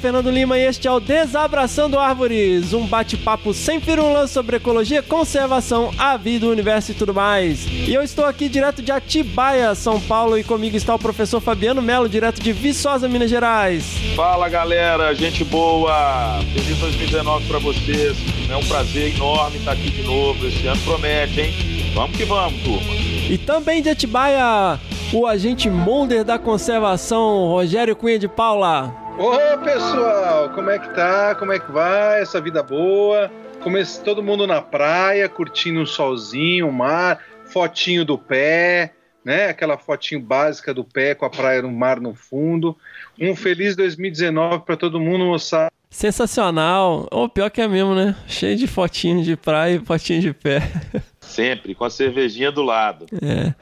Fernando Lima e este é o Desabraçando Árvores, um bate-papo sem firulas sobre ecologia, conservação, a vida, o universo e tudo mais. E eu estou aqui direto de Atibaia, São Paulo, e comigo está o professor Fabiano Melo, direto de Viçosa, Minas Gerais. Fala galera, gente boa! Feliz 2019 para vocês. É um prazer enorme estar aqui de novo. Esse ano promete, hein? Vamos que vamos, turma. E também de Atibaia, o agente Mulder da conservação, Rogério Cunha de Paula. Ô pessoal, como é que tá? Como é que vai? Essa vida boa? Comece todo mundo na praia, curtindo um solzinho, o mar, fotinho do pé, né? Aquela fotinho básica do pé com a praia no mar no fundo. Um feliz 2019 para todo mundo, moçada. Sensacional. Ou pior que é mesmo, né? Cheio de fotinhos de praia e fotinho de pé. Sempre, com a cervejinha do lado. É.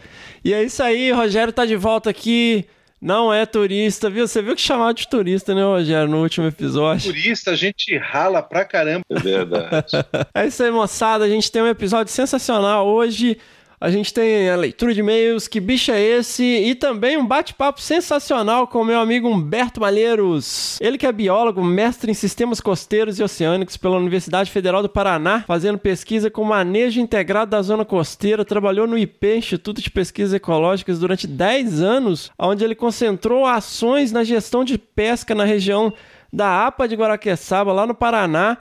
E é isso aí, Rogério tá de volta aqui não é turista, viu? Você viu que chamar de turista, né, Rogério, no último episódio? Turista, a gente rala pra caramba. É verdade. é isso aí, moçada. A gente tem um episódio sensacional hoje. A gente tem a leitura de e-mails, que bicho é esse? E também um bate-papo sensacional com o meu amigo Humberto Malheiros. Ele que é biólogo, mestre em sistemas costeiros e oceânicos pela Universidade Federal do Paraná, fazendo pesquisa com manejo integrado da zona costeira, trabalhou no IP, Instituto de Pesquisas Ecológicas, durante 10 anos, onde ele concentrou ações na gestão de pesca na região da APA de Guaraqueçaba, lá no Paraná,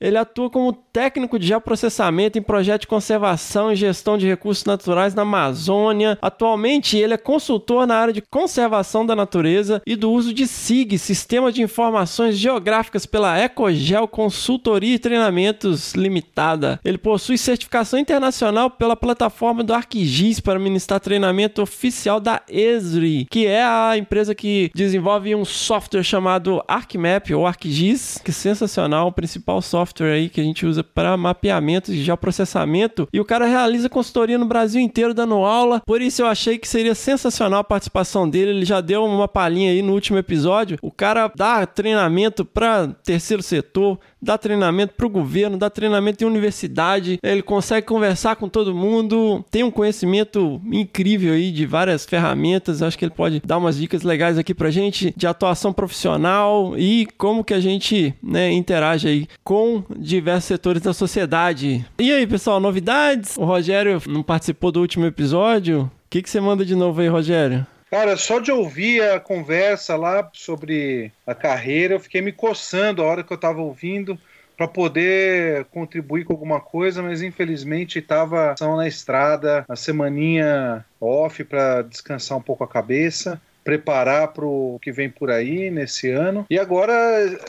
ele atua como técnico de geoprocessamento em projetos de conservação e gestão de recursos naturais na Amazônia. Atualmente, ele é consultor na área de conservação da natureza e do uso de SIG, Sistema de Informações Geográficas pela Ecogel Consultoria e Treinamentos Limitada. Ele possui certificação internacional pela plataforma do ArcGIS para ministrar treinamento oficial da Esri, que é a empresa que desenvolve um software chamado ArcMap ou ArcGIS, que é sensacional, o principal software software aí que a gente usa para mapeamento e geoprocessamento. E o cara realiza consultoria no Brasil inteiro dando aula. Por isso eu achei que seria sensacional a participação dele. Ele já deu uma palhinha aí no último episódio. O cara dá treinamento para terceiro setor, dá treinamento para o governo, dá treinamento em universidade, ele consegue conversar com todo mundo, tem um conhecimento incrível aí de várias ferramentas, acho que ele pode dar umas dicas legais aqui pra gente de atuação profissional e como que a gente né, interage aí com diversos setores da sociedade. E aí, pessoal, novidades? O Rogério não participou do último episódio. O que, que você manda de novo aí, Rogério? Cara, só de ouvir a conversa lá sobre a carreira, eu fiquei me coçando a hora que eu estava ouvindo para poder contribuir com alguma coisa, mas infelizmente estava na estrada, a semaninha off para descansar um pouco a cabeça preparar para o que vem por aí nesse ano. E agora,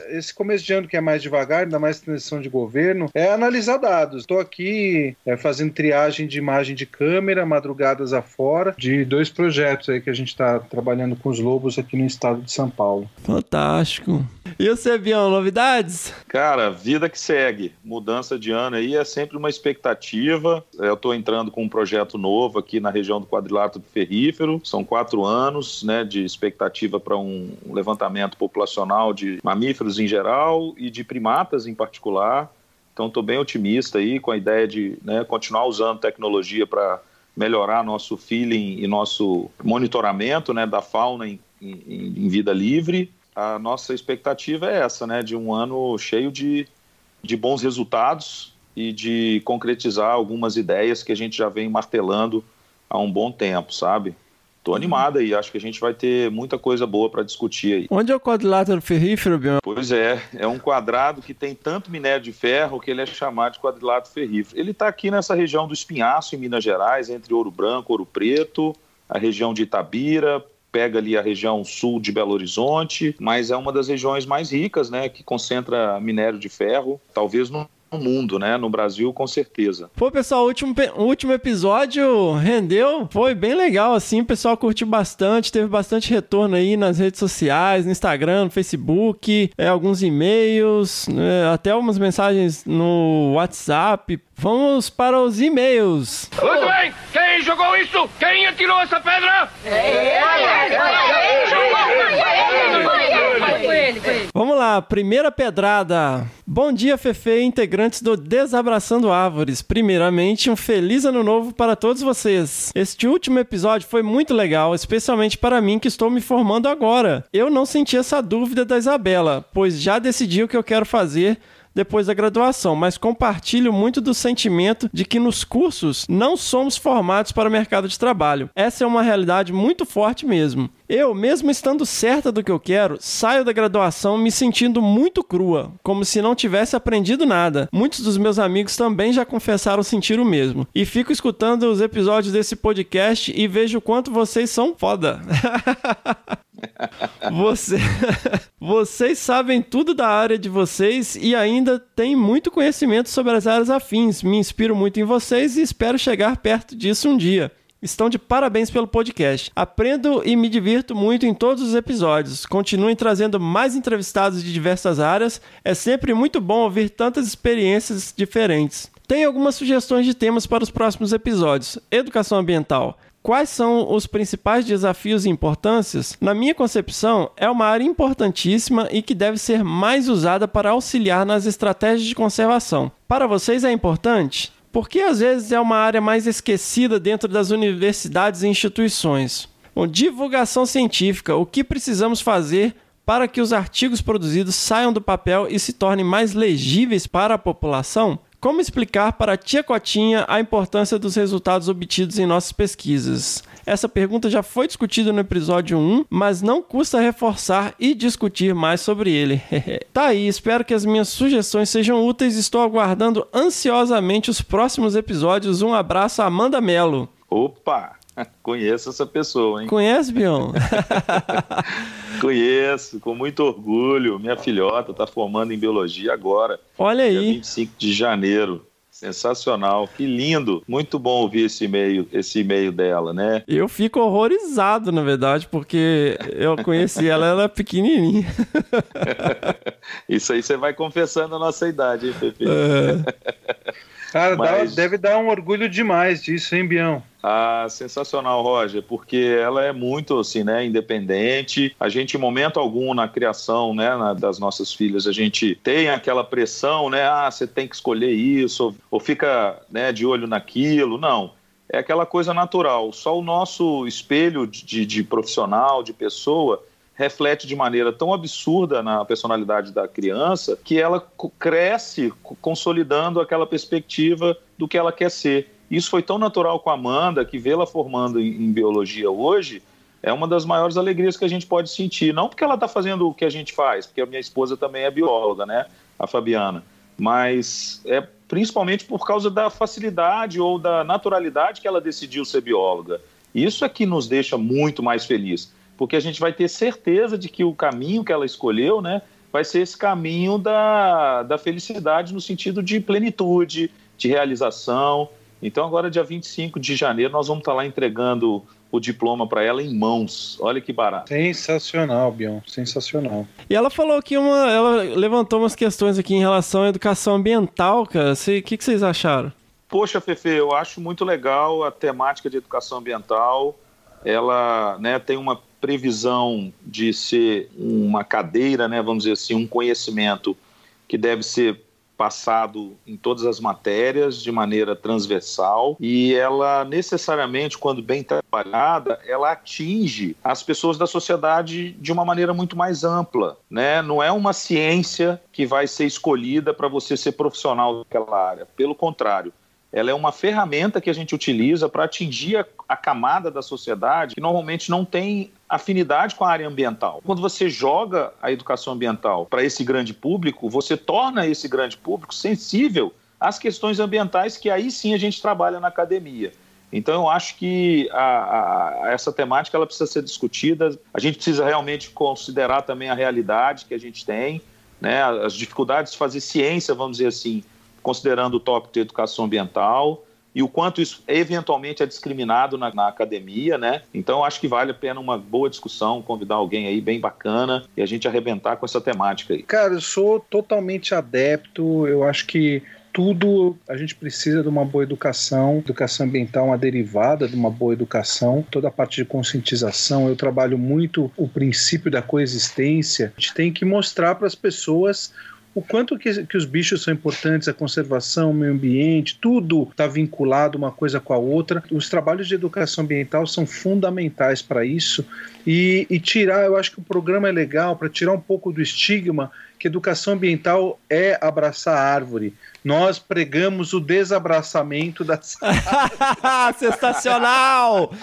esse começo de ano que é mais devagar, ainda mais transição de governo, é analisar dados. Estou aqui é, fazendo triagem de imagem de câmera, madrugadas afora, de dois projetos aí que a gente está trabalhando com os lobos aqui no estado de São Paulo. Fantástico. E você, Bião, novidades? Cara, vida que segue. Mudança de ano aí é sempre uma expectativa. Eu estou entrando com um projeto novo aqui na região do quadrilátero ferrífero. São quatro anos né, de expectativa para um levantamento populacional de mamíferos em geral e de primatas em particular. Então, estou bem otimista aí com a ideia de né, continuar usando tecnologia para melhorar nosso feeling e nosso monitoramento né, da fauna em, em, em vida livre a nossa expectativa é essa, né? De um ano cheio de, de bons resultados e de concretizar algumas ideias que a gente já vem martelando há um bom tempo, sabe? Tô animado aí, acho que a gente vai ter muita coisa boa para discutir aí. Onde é o quadrilátero ferrífero, Bion? Pois é, é um quadrado que tem tanto minério de ferro que ele é chamado de quadrilátero ferrífero. Ele está aqui nessa região do Espinhaço, em Minas Gerais, entre Ouro Branco, Ouro Preto, a região de Itabira, pega ali a região sul de Belo Horizonte, mas é uma das regiões mais ricas, né, que concentra minério de ferro, talvez no no mundo, né? No Brasil, com certeza. Pô, pessoal, o último, o último episódio rendeu, foi bem legal, assim, o pessoal curtiu bastante, teve bastante retorno aí nas redes sociais, no Instagram, no Facebook, é, alguns e-mails, é, até algumas mensagens no WhatsApp. Vamos para os e-mails. Muito bem! Quem jogou isso? Quem atirou essa pedra? Vamos lá, primeira pedrada. Bom dia, Fefe, integrantes do Desabraçando Árvores. Primeiramente, um feliz ano novo para todos vocês. Este último episódio foi muito legal, especialmente para mim que estou me formando agora. Eu não senti essa dúvida da Isabela, pois já decidi o que eu quero fazer depois da graduação, mas compartilho muito do sentimento de que nos cursos não somos formados para o mercado de trabalho. Essa é uma realidade muito forte mesmo. Eu, mesmo estando certa do que eu quero, saio da graduação me sentindo muito crua, como se não tivesse aprendido nada. Muitos dos meus amigos também já confessaram sentir o mesmo. E fico escutando os episódios desse podcast e vejo o quanto vocês são foda. Você... vocês sabem tudo da área de vocês e ainda têm muito conhecimento sobre as áreas afins. Me inspiro muito em vocês e espero chegar perto disso um dia. Estão de parabéns pelo podcast. Aprendo e me divirto muito em todos os episódios. Continuem trazendo mais entrevistados de diversas áreas. É sempre muito bom ouvir tantas experiências diferentes. Tem algumas sugestões de temas para os próximos episódios. Educação ambiental. Quais são os principais desafios e importâncias? Na minha concepção, é uma área importantíssima e que deve ser mais usada para auxiliar nas estratégias de conservação. Para vocês é importante? Porque às vezes é uma área mais esquecida dentro das universidades e instituições. Bom, divulgação científica: o que precisamos fazer para que os artigos produzidos saiam do papel e se tornem mais legíveis para a população? Como explicar para a tia Cotinha a importância dos resultados obtidos em nossas pesquisas? Essa pergunta já foi discutida no episódio 1, mas não custa reforçar e discutir mais sobre ele. tá aí, espero que as minhas sugestões sejam úteis. Estou aguardando ansiosamente os próximos episódios. Um abraço, Amanda Melo. Opa! Conheço essa pessoa, hein? Conhece, Bion? Conheço, com muito orgulho. Minha filhota está formando em biologia agora. Olha aí. Dia 25 de janeiro. Sensacional, que lindo. Muito bom ouvir esse e-mail, esse e-mail dela, né? Eu fico horrorizado, na verdade, porque eu conheci ela, ela é pequenininha. Isso aí você vai confessando a nossa idade, hein, Pepe? É. Cara, Mas... dá, deve dar um orgulho demais disso, hein, Bião? Ah, sensacional, Roger, porque ela é muito assim, né, independente. A gente, em momento algum na criação, né, na, das nossas filhas, a gente tem aquela pressão, né, ah, você tem que escolher isso, ou, ou fica, né, de olho naquilo. Não, é aquela coisa natural. Só o nosso espelho de, de profissional, de pessoa, reflete de maneira tão absurda na personalidade da criança que ela cresce consolidando aquela perspectiva do que ela quer ser. Isso foi tão natural com a Amanda que vê-la formando em, em, biologia hoje é uma das maiores alegrias que a gente pode sentir. Não porque ela está fazendo o que a gente faz, porque a minha esposa também é bióloga, né? A Fabiana. Mas é principalmente por causa da facilidade ou da naturalidade que ela decidiu ser bióloga. Isso é que nos deixa muito mais felizes porque a gente vai ter certeza de que o caminho que ela escolheu, né, vai ser esse caminho da, da felicidade no sentido de plenitude, de realização. Então, agora, dia 25 de janeiro, nós vamos estar lá entregando o diploma para ela em mãos. Olha que barato. Sensacional, Bion, sensacional. E ela falou que uma, ela levantou umas questões aqui em relação à educação ambiental, cara. O que, que vocês acharam? Poxa, Fefe, eu acho muito legal a temática de educação ambiental. Ela né, tem uma previsão de ser uma cadeira, né, vamos dizer assim, um conhecimento que deve ser passado em todas as matérias de maneira transversal e ela necessariamente, quando bem trabalhada, ela atinge as pessoas da sociedade de uma maneira muito mais ampla, né? Não é uma ciência que vai ser escolhida para você ser profissional daquela área, pelo contrário, ela é uma ferramenta que a gente utiliza para atingir a, a, camada da sociedade que normalmente não tem afinidade com a área ambiental. Quando você joga a educação ambiental para esse grande público, você torna esse grande público sensível às questões ambientais que aí sim a gente trabalha na academia. Então eu acho que a, a, essa temática ela precisa ser discutida. A gente precisa realmente considerar também a realidade que a gente tem, né, as dificuldades de fazer ciência, vamos dizer assim, considerando o tópico de educação ambiental e o quanto isso eventualmente é discriminado na, na, academia, né? Então acho que vale a pena uma boa discussão, convidar alguém aí bem bacana e a gente arrebentar com essa temática aí. Cara, eu sou totalmente adepto, eu acho que tudo a gente precisa de uma boa educação. Educação ambiental é uma derivada de uma boa educação. Toda a parte de conscientização, eu trabalho muito o princípio da coexistência. A gente tem que mostrar para as pessoas o quanto que, que, os bichos são importantes, a conservação, o meio ambiente, tudo está vinculado uma coisa com a outra. Os trabalhos de educação ambiental são fundamentais para isso. E, e, tirar, eu acho que o programa é legal para tirar um pouco do estigma que educação ambiental é abraçar a árvore. Nós pregamos o desabraçamento da Sensacional!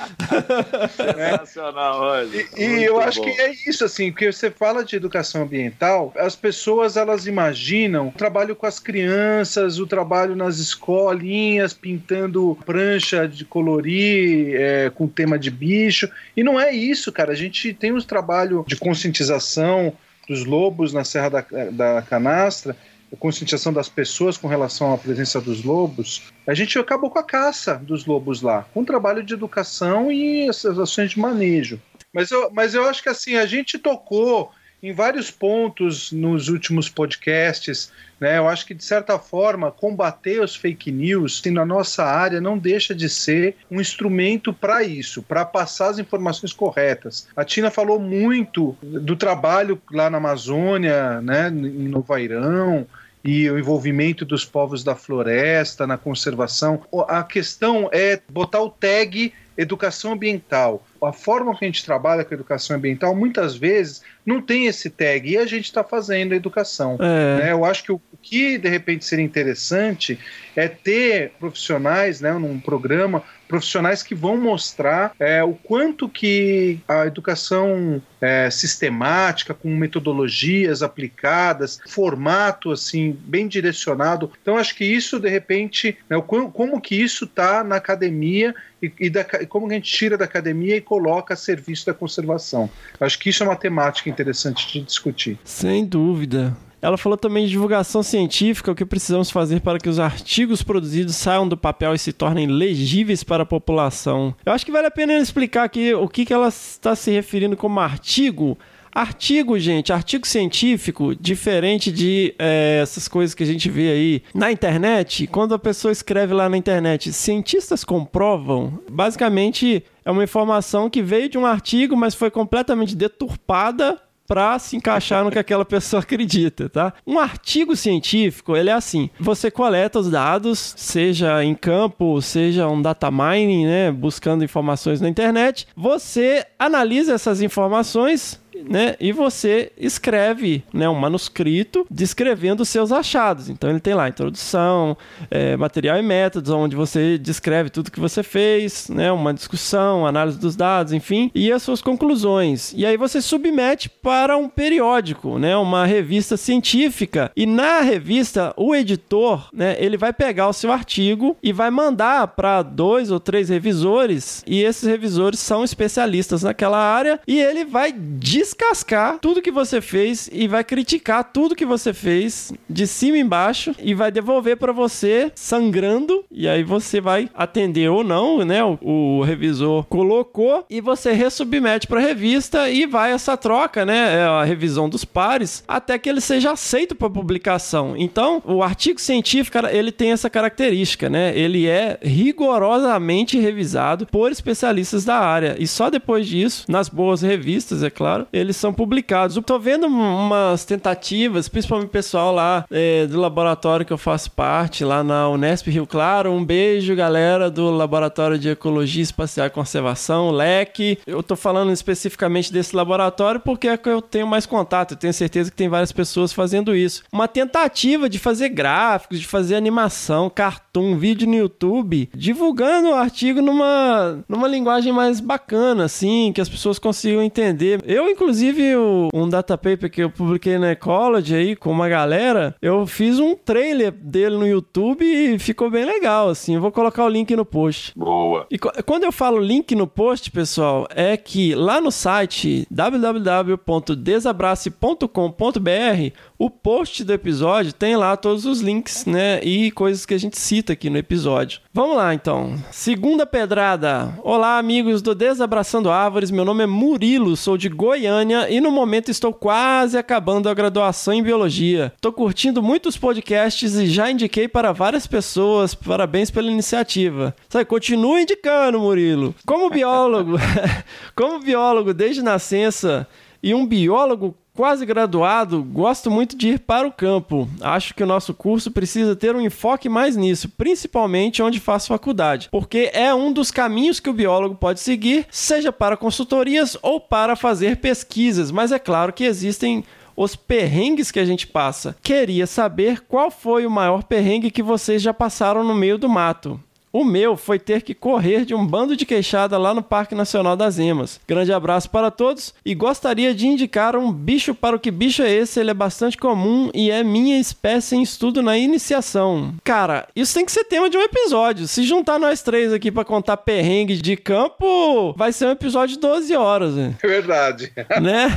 Sensacional, olha. E, e eu acho bom. que é isso, assim, porque você fala de educação ambiental, as pessoas elas imaginam o trabalho com as crianças, o trabalho nas escolinhas, pintando prancha de colorir é, com tema de bicho. E não é isso, cara. A gente tem um trabalho de conscientização dos lobos na Serra da, da Canastra, conscientização das pessoas com relação à presença dos lobos, a gente acabou com a caça dos lobos lá, com um trabalho de educação e essas ações de manejo. Mas eu, mas eu acho que assim, a gente tocou em vários pontos nos últimos podcasts. Né? Eu acho que, de certa forma, combater os fake news assim, na nossa área não deixa de ser um instrumento para isso, para passar as informações corretas. A Tina falou muito do trabalho lá na Amazônia, né, em Novairão, e o envolvimento dos povos da floresta na conservação. A questão é botar o tag educação ambiental. A forma que a gente trabalha com a educação ambiental, muitas vezes, não tem esse tag e a gente está fazendo a educação. É. Né? Eu acho que o, o que, de repente, seria interessante é ter profissionais né, num programa profissionais que vão mostrar é, o quanto que a educação é, sistemática, com metodologias aplicadas, formato assim bem direcionado. Então acho que isso de repente, né, como que isso está na academia e, e, da, e, como a gente tira da academia e coloca a serviço da conservação. Acho que isso é uma temática interessante de discutir. Sem dúvida. Ela falou também de divulgação científica, o que precisamos fazer para que os artigos produzidos saiam do papel e se tornem legíveis para a população. Eu acho que vale a pena explicar aqui o que, que ela está se referindo como artigo. Artigo, gente, artigo científico, diferente de é, essas coisas que a gente vê aí na internet, quando a pessoa escreve lá na internet, cientistas comprovam, basicamente é uma informação que veio de um artigo, mas foi completamente deturpada para se encaixar no que aquela pessoa acredita, tá? Um artigo científico, ele é assim, você coleta os dados, seja em campo, seja um data mining, né, buscando informações na internet, você analisa essas informações né? E você escreve, né, um manuscrito descrevendo seus achados. Então ele tem lá introdução, é, material e métodos, onde você descreve tudo que você fez, né, uma discussão, análise dos dados, enfim, e as suas conclusões. E aí você submete para um periódico, né, uma revista científica. E na revista o editor, né, ele vai pegar o seu artigo e vai mandar para dois ou três revisores. E esses revisores são especialistas naquela área e ele vai descascar tudo que você fez e vai criticar tudo que você fez de cima embaixo e vai devolver para você sangrando e aí você vai atender ou não, né? O, o revisor colocou e você resubmete para revista e vai essa troca, né? É a revisão dos pares até que ele seja aceito para publicação. Então, o artigo científico, ele tem essa característica, né? Ele é rigorosamente revisado por especialistas da área e só depois disso, nas boas revistas, é claro, eles são publicados. Eu tô vendo umas tentativas, principalmente o pessoal lá é, do laboratório que eu faço parte, lá na Unesp Rio Claro. Um beijo, galera do Laboratório de Ecologia Espacial e Conservação, LEC. Eu tô falando especificamente desse laboratório porque é que eu tenho mais contato. Eu tenho certeza que tem várias pessoas fazendo isso. Uma tentativa de fazer gráficos, de fazer animação, cartão um vídeo no YouTube divulgando o artigo numa, numa linguagem mais bacana, assim, que as pessoas consigam entender. Eu, inclusive, o, um data paper que eu publiquei na Ecology aí com uma galera, eu fiz um trailer dele no YouTube e ficou bem legal, assim. Eu vou colocar o link no post. Boa. E quando eu falo link no post, pessoal, é que lá no site www.desabrace.com.br, o post do episódio tem lá todos os links, né, e coisas que a gente cita aqui no episódio. Vamos lá, então. Segunda pedrada. Olá, amigos do Desabraçando Árvores. Meu nome é Murilo, sou de Goiânia e no momento estou quase acabando a graduação em biologia. Tô curtindo muitos podcasts e já indiquei para várias pessoas. Parabéns pela iniciativa. Sai, continua indicando, Murilo. Como biólogo, como biólogo desde nascença e um biólogo quase graduado, gosto muito de ir para o campo. Acho que o nosso curso precisa ter um enfoque mais nisso, principalmente onde faço faculdade, porque é um dos caminhos que o biólogo pode seguir, seja para consultorias ou para fazer pesquisas, mas é claro que existem os perrengues que a gente passa. Queria saber qual foi o maior perrengue que vocês já passaram no meio do mato. O meu foi ter que correr de um bando de queixada lá no Parque Nacional das Emas. Grande abraço para todos e gostaria de indicar um bicho para o que bicho é esse. Ele é bastante comum e é minha espécie em estudo na iniciação. Cara, isso tem que ser tema de um episódio. Se juntar nós três aqui para contar perrengue de campo, vai ser um episódio de 12 horas. Né? É verdade. Né?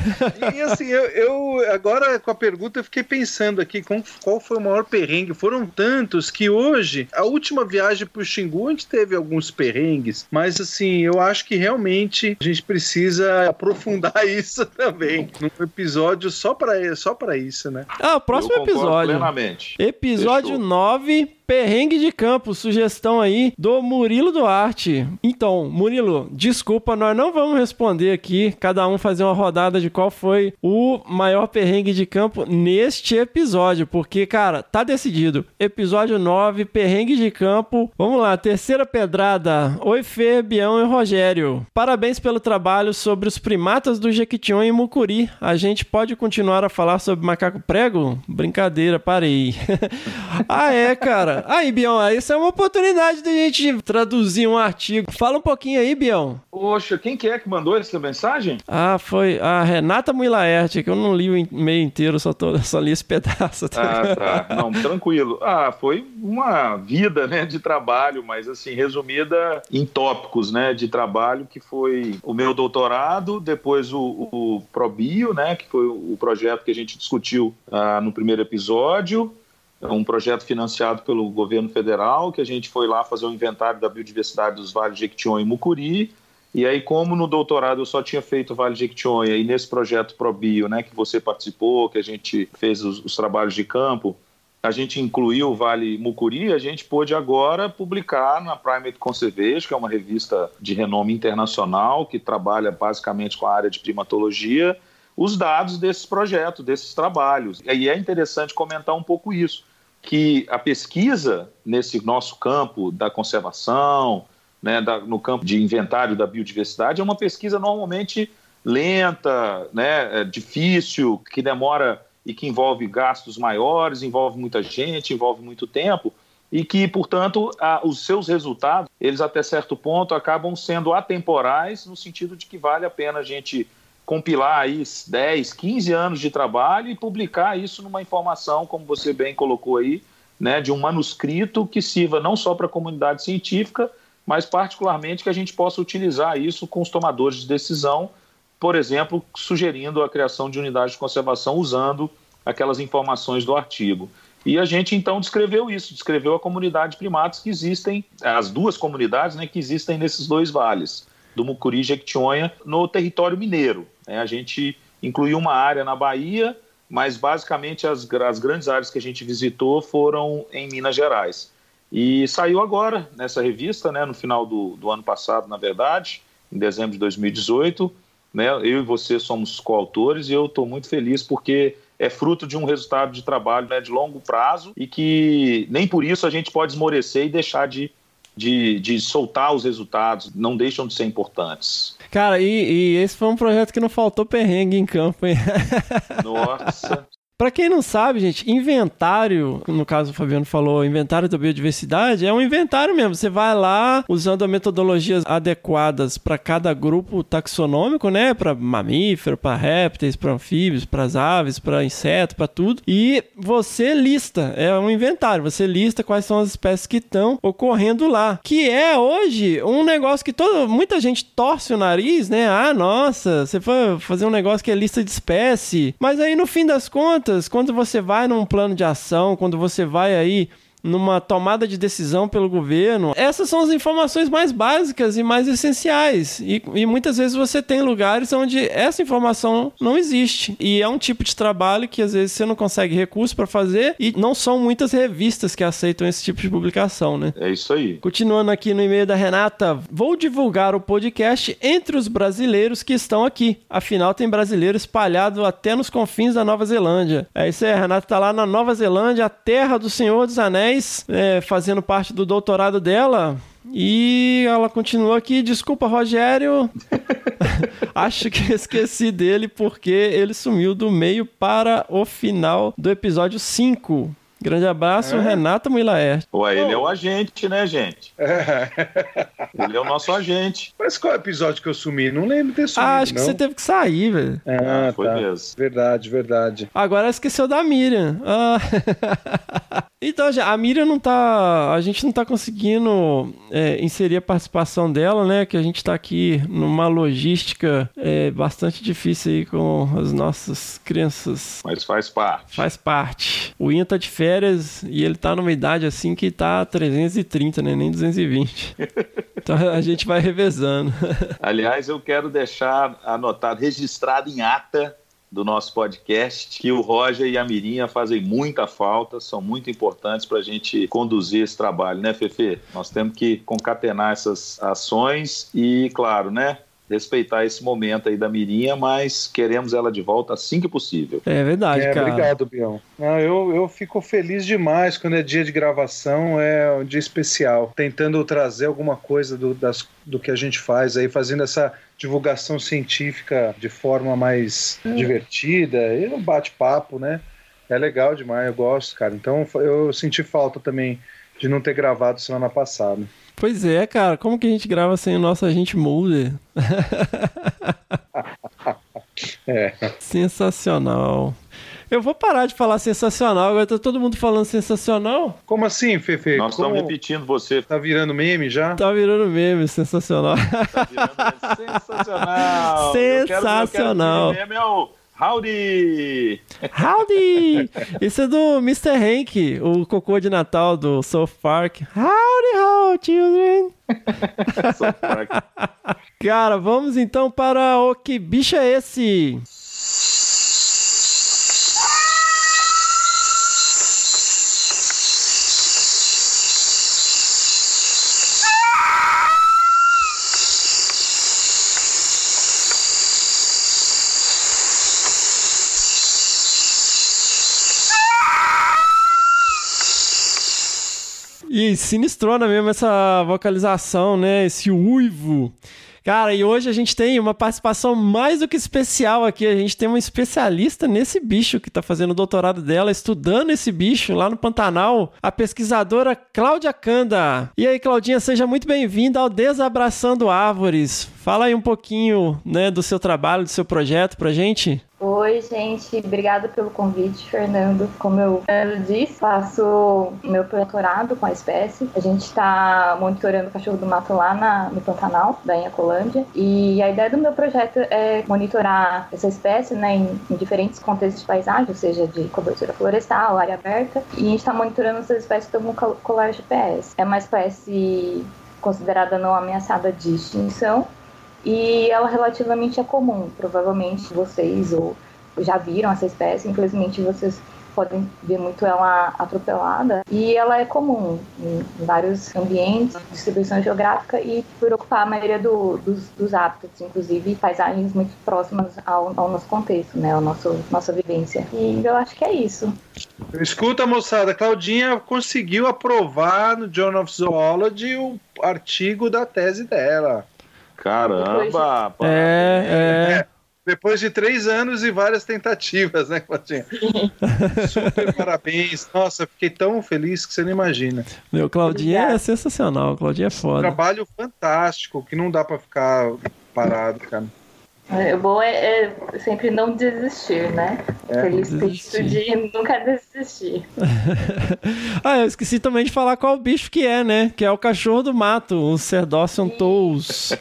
e assim, eu, eu, agora com a pergunta eu fiquei pensando aqui qual foi o maior perrengue. Foram tantos que hoje, a última viagem pro Xingu Xingu, a gente teve alguns perrengues, mas assim, eu acho que realmente a gente precisa aprofundar isso também. Num episódio só para só pra isso, né? Ah, o próximo episódio. Plenamente. Episódio Fechou. 9, perrengue de campo, sugestão aí do Murilo Duarte. Então, Murilo, desculpa, nós não vamos responder aqui, cada um fazer uma rodada de qual foi o maior perrengue de campo neste episódio, porque, cara, tá decidido. Episódio 9, perrengue de campo. Vamos lá, terceira pedrada. Oi, Fê, Bião e Rogério. Parabéns pelo trabalho sobre os primatas do Jequitinhonha e Mucuri. A gente pode continuar a falar sobre macaco prego? Brincadeira, parei. ah, é, cara. Aí, Bião, isso é uma oportunidade de a gente traduzir um artigo. Fala um pouquinho aí, Bião. Poxa, quem que é que mandou essa mensagem? Ah, foi a Renata Muilaerte, que eu não li o e-mail inteiro, só, tô, só li esse pedaço. Ah, tá. Não, tranquilo. Ah, foi uma vida, né, de trabalho, mas assim, resumida em tópicos, né, de trabalho, que foi o meu doutorado, depois o, o Probio, né, que foi o projeto que a gente discutiu ah, no primeiro episódio, é um projeto financiado pelo governo federal, que a gente foi lá fazer um inventário da biodiversidade dos vales de Jequitinhonha e Mucuri. E aí, como no doutorado eu só tinha feito o Vale de Jequitinhonha e nesse projeto ProBio, né, que você participou, que a gente fez os, os trabalhos de campo, a gente incluiu o Vale Mucuri, a gente pôde agora publicar na Primate Conservation, que é uma revista de renome internacional que trabalha basicamente com a área de primatologia, os dados desses projetos, desses trabalhos. E é interessante comentar um pouco isso, que a pesquisa nesse nosso campo da conservação, né, da, no campo de inventário da biodiversidade, é uma pesquisa normalmente lenta, né, é difícil, que demora e que envolve gastos maiores, envolve muita gente, envolve muito tempo e que, portanto, a, os seus resultados, eles até certo ponto acabam sendo atemporais no sentido de que vale a pena a gente compilar aí 10, 15 anos de trabalho e publicar isso numa informação, como você bem colocou aí, né, de um manuscrito que sirva não só para a comunidade científica, mas particularmente que a gente possa utilizar isso com os tomadores de decisão, por exemplo, sugerindo a criação de unidades de conservação usando aquelas informações do artigo. E a gente então descreveu isso, descreveu a comunidade de primatas que existem, as duas comunidades né, que existem nesses dois vales, do Mucuri Jequitinhonha, no território mineiro. Né? A gente incluiu uma área na Bahia, mas basicamente as, as grandes áreas que a gente visitou foram em Minas Gerais. E saiu agora nessa revista, né, no final do, do ano passado, na verdade, em dezembro de 2018. Né, eu e você somos coautores e eu estou muito feliz porque é fruto de um resultado de trabalho né, de longo prazo e que nem por isso a gente pode esmorecer e deixar de, de, de soltar os resultados, não deixam de ser importantes. Cara, e, e esse foi um projeto que não faltou perrengue em campo, hein? Nossa, Pra quem não sabe, gente, inventário, no caso o Fabiano falou, inventário da biodiversidade, é um inventário mesmo. Você vai lá usando metodologias adequadas para cada grupo taxonômico, né? Para mamífero, para répteis, para anfíbios, para as aves, para inseto, para tudo. E você lista, é um inventário. Você lista quais são as espécies que estão ocorrendo lá. Que é hoje um negócio que todo, muita gente torce o nariz, né? Ah, nossa, você foi fazer um negócio que é lista de espécie. Mas aí no fim das contas, quando você vai num plano de ação, quando você vai aí numa tomada de decisão pelo governo. Essas são as informações mais básicas e mais essenciais. E, e, muitas vezes você tem lugares onde essa informação não existe. E é um tipo de trabalho que às vezes você não consegue recurso para fazer e não são muitas revistas que aceitam esse tipo de publicação, né? É isso aí. Continuando aqui no e-mail da Renata, vou divulgar o podcast entre os brasileiros que estão aqui. Afinal, tem brasileiro espalhado até nos confins da Nova Zelândia. É isso aí, a Renata tá lá na Nova Zelândia, a terra do Senhor dos Anéis é, fazendo parte do doutorado dela. E ela continua aqui. Desculpa, Rogério. Acho que esqueci dele porque ele sumiu do meio para o final do episódio 5. Grande abraço, é. Renata Milaer. Ué, ele é o agente, né, gente? É. Ele é o nosso agente. Mas qual episódio que eu sumi? Não lembro ter sumido, Ah, acho não. que você teve que sair, velho. Ah, ah, foi tá. mesmo. Verdade, verdade. Agora esqueceu da Miriam. Ah. então, a Miriam não tá... A gente não tá conseguindo é, inserir a participação dela, né? Que a gente tá aqui numa logística é, bastante difícil aí com as nossas crianças. Mas faz parte. Faz parte. O Ian tá de férias férias e ele tá numa idade assim que tá 330, né? Nem 220. Então a gente vai revezando. Aliás, eu quero deixar anotado, registrado em ata do nosso podcast, que o Roger e a Mirinha fazem muita falta, são muito importantes para a gente conduzir esse trabalho, né, Fefe? Nós temos que concatenar essas ações e, claro, né, respeitar esse momento aí da Mirinha, mas queremos ela de volta assim que possível. É verdade, é, cara. Obrigado, Bião. Não, eu, eu fico feliz demais quando é dia de gravação, é um dia especial, tentando trazer alguma coisa do, das, do que a gente faz aí, fazendo essa divulgação científica de forma mais é. divertida e um bate-papo, né? É legal demais, eu gosto, cara. Então eu senti falta também de não ter gravado semana passada. Pois é, cara. Como que a gente grava sem o nosso agente Mulder? é. Sensacional. Eu vou parar de falar sensacional, agora tá todo mundo falando sensacional. Como assim, Fefe? Nós Como... estamos repetindo você. Tá virando meme já? Tá virando meme, sensacional. Tá virando sensacional. Sensacional. Eu quero, eu quero meme é o Howdy! Howdy! Isso é do Mr. Hank, o cocô de Natal do South Park. Howdy, how, children! South Park. Cara, vamos então para o que bicho é esse? E sinistrona mesmo essa vocalização, né? Esse uivo. Cara, e hoje a gente tem uma participação mais do que especial aqui. A gente tem uma especialista nesse bicho que está fazendo o doutorado dela, estudando esse bicho lá no Pantanal, a pesquisadora Cláudia Canda. E aí, Claudinha, seja muito bem-vinda ao Desabraçando Árvores. Fala aí um pouquinho, né, do seu trabalho, do seu projeto pra gente. Oi, gente. Obrigada pelo convite, Fernando. Como eu disse, faço meu doutorado com a espécie. A gente está monitorando o cachorro do mato lá na, no Pantanal, da Inhacolândia. E a ideia do meu projeto é monitorar essa espécie né, em, em diferentes contextos de paisagem, ou seja, de cobertura florestal, área aberta. E a gente está monitorando essas espécies com colar GPS. É uma espécie considerada não ameaçada de extinção e ela relativamente é comum. Provavelmente vocês ou já viram essa espécie, infelizmente vocês podem ver muito ela atropelada e ela é comum em vários ambientes, distribuição geográfica e por ocupar a maioria do, dos, dos inclusive paisagens muito próximas ao, ao, nosso contexto, né, ao nosso nossa vivência. E eu acho que é isso. Escuta, moçada, Claudinha conseguiu aprovar no Journal of Zoology o artigo da tese dela. Caramba! É, é. Depois de três anos e várias tentativas, né, Claudinha? Super parabéns. Nossa, fiquei tão feliz que você não imagina. Meu, Claudinha é sensacional. Claudinha é foda. Trabalho fantástico, que não dá pra ficar parado, cara. É, o bom é, é sempre não desistir, né? É, desistir. texto de nunca desistir. ah, eu esqueci também de falar qual bicho que é, né? Que é o cachorro do mato, o Cerdocian Tous.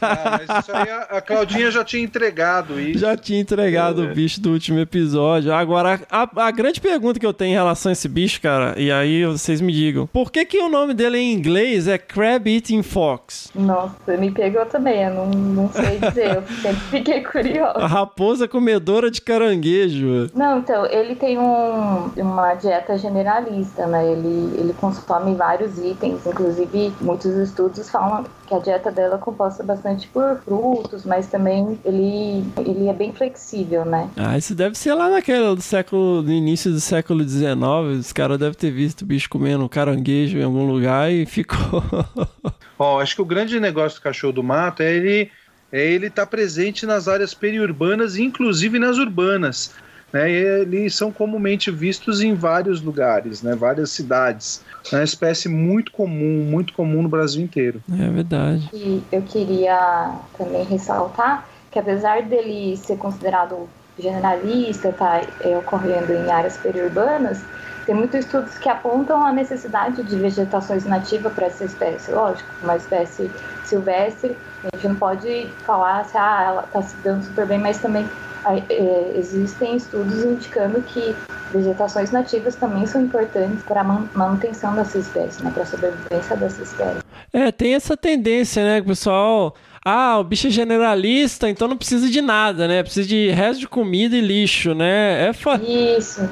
Ah, mas isso aí a, a Claudinha já tinha entregado isso. Já tinha entregado o bicho do último episódio. Agora, a, a grande pergunta que eu tenho em relação a esse bicho, cara, e aí vocês me digam, por que que o nome dele em inglês é Crab Eating Fox? Nossa, me pegou também, eu não, não sei dizer, eu fiquei A curiosa. raposa comedora de caranguejo. Não, então, ele tem um, uma dieta generalista, né? Ele, ele consome vários itens, inclusive muitos estudos falam que a dieta dela é composta bastante por frutos, mas também ele, ele é bem flexível, né? Ah, isso deve ser lá naquele do século, no início do século XIX. Os caras devem ter visto o bicho comendo caranguejo em algum lugar e ficou. Ó, acho que o grande negócio do cachorro do mato é ele é ele estar presente nas áreas periurbanas, inclusive nas urbanas. Né? E eles são comumente vistos em vários lugares, né? várias cidades. É uma espécie muito comum, muito comum no Brasil inteiro. É verdade. E eu queria também ressaltar que apesar dele ser considerado generalista, tá é, ocorrendo em áreas periurbanas, tem muitos estudos que apontam a necessidade de vegetações nativas para essa espécie. Lógico, uma espécie silvestre, a gente não pode falar assim, ah, ela está se dando super bem, mas também é, existem estudos indicando que vegetações nativas também são importantes para a man- manutenção dessa espécie, né, para a sobrevivência dessa espécie. É, tem essa tendência, né, que o pessoal. Ah, o bicho é generalista, então não precisa de nada, né? Precisa de resto de comida e lixo, né? É fa... Isso.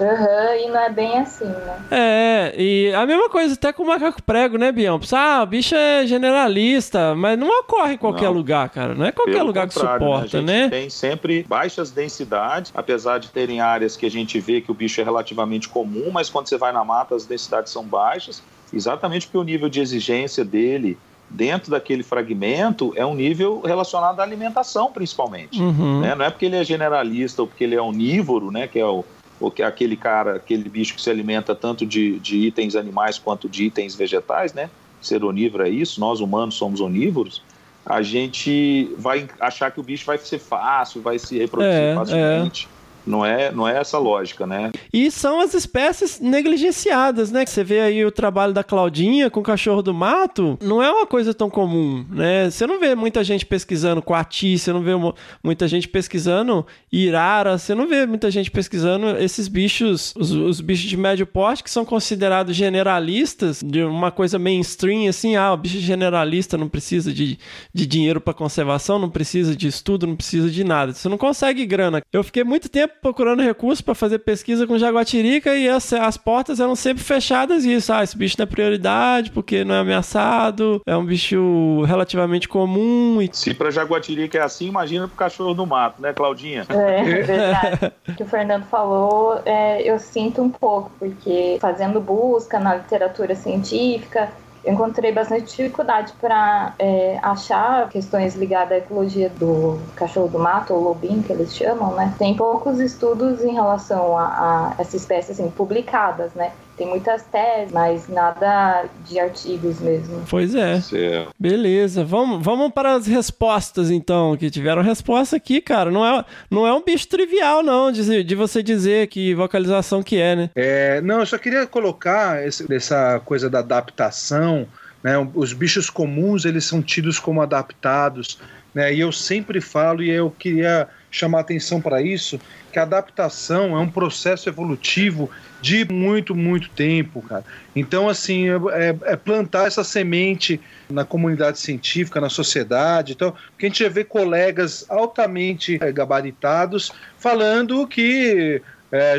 Aham, e não é bem assim, né? É, e a mesma coisa até com o macaco prego, né, Bião? Ah, o bicho é generalista, mas não ocorre em qualquer Não. lugar, cara. Não é qualquer Pelo lugar que contrário, suporta, A gente né? tem sempre baixas densidades, apesar de terem áreas que a gente vê que o bicho é relativamente comum, mas quando você vai na mata as densidades são baixas, exatamente porque o nível de exigência dele dentro daquele fragmento é um nível relacionado à alimentação, principalmente. Uhum. né? Não é porque ele é generalista ou porque ele é onívoro, né? Que é o ou que é aquele cara, aquele bicho que se alimenta tanto de, de itens animais quanto de itens vegetais, né? Ser onívoro é isso, nós humanos somos onívoros. A gente vai achar que o bicho vai ser fácil, vai se reproduzir É, facilmente. Não é, não é essa lógica, né? E são as espécies negligenciadas, né? Você vê aí o trabalho da Claudinha com o cachorro do mato, não é uma coisa tão comum, né? Você não vê muita gente pesquisando coati, você não vê mu- muita gente pesquisando irara, você não vê muita gente pesquisando esses bichos, os, os bichos de médio porte que são considerados generalistas, de uma coisa mainstream, assim, ah, o bicho generalista não precisa de, de dinheiro para conservação, não precisa de estudo, não precisa de nada. Você não consegue grana. Eu fiquei muito tempo procurando recursos para fazer pesquisa com jaguatirica e as, as portas eram sempre fechadas e isso, ah, esse bicho não é prioridade porque não é ameaçado, é um bicho relativamente comum e Se para jaguatirica é assim, imagina pro cachorro do mato, né, Claudinha? É, verdade. o que o Fernando falou, é, eu sinto um pouco, porque fazendo busca na literatura científica, encontrei bastante dificuldade para achar questões ligadas à ecologia do cachorro do mato, ou lobinho, que eles chamam, né? Tem poucos estudos em relação a, a essa espécie, assim, publicadas, né? Tem muitas teses, mas nada de artigos mesmo. Pois é. Certo. Beleza, vamos, vamos para as respostas então, que tiveram resposta aqui, cara. Não é, não é um bicho trivial, não, de, de você dizer que vocalização que é, né? É, não, eu só queria colocar esse- essa coisa da adaptação. Né? Os bichos comuns eles são tidos como adaptados. Né? E eu sempre falo, e eu queria chamar atenção para isso, que a adaptação é um processo evolutivo de muito, muito tempo, cara. Então, assim, é, é- é plantar essa semente na comunidade científica, na sociedade. Então, porque a gente já vê colegas altamente é, gabaritados falando que é,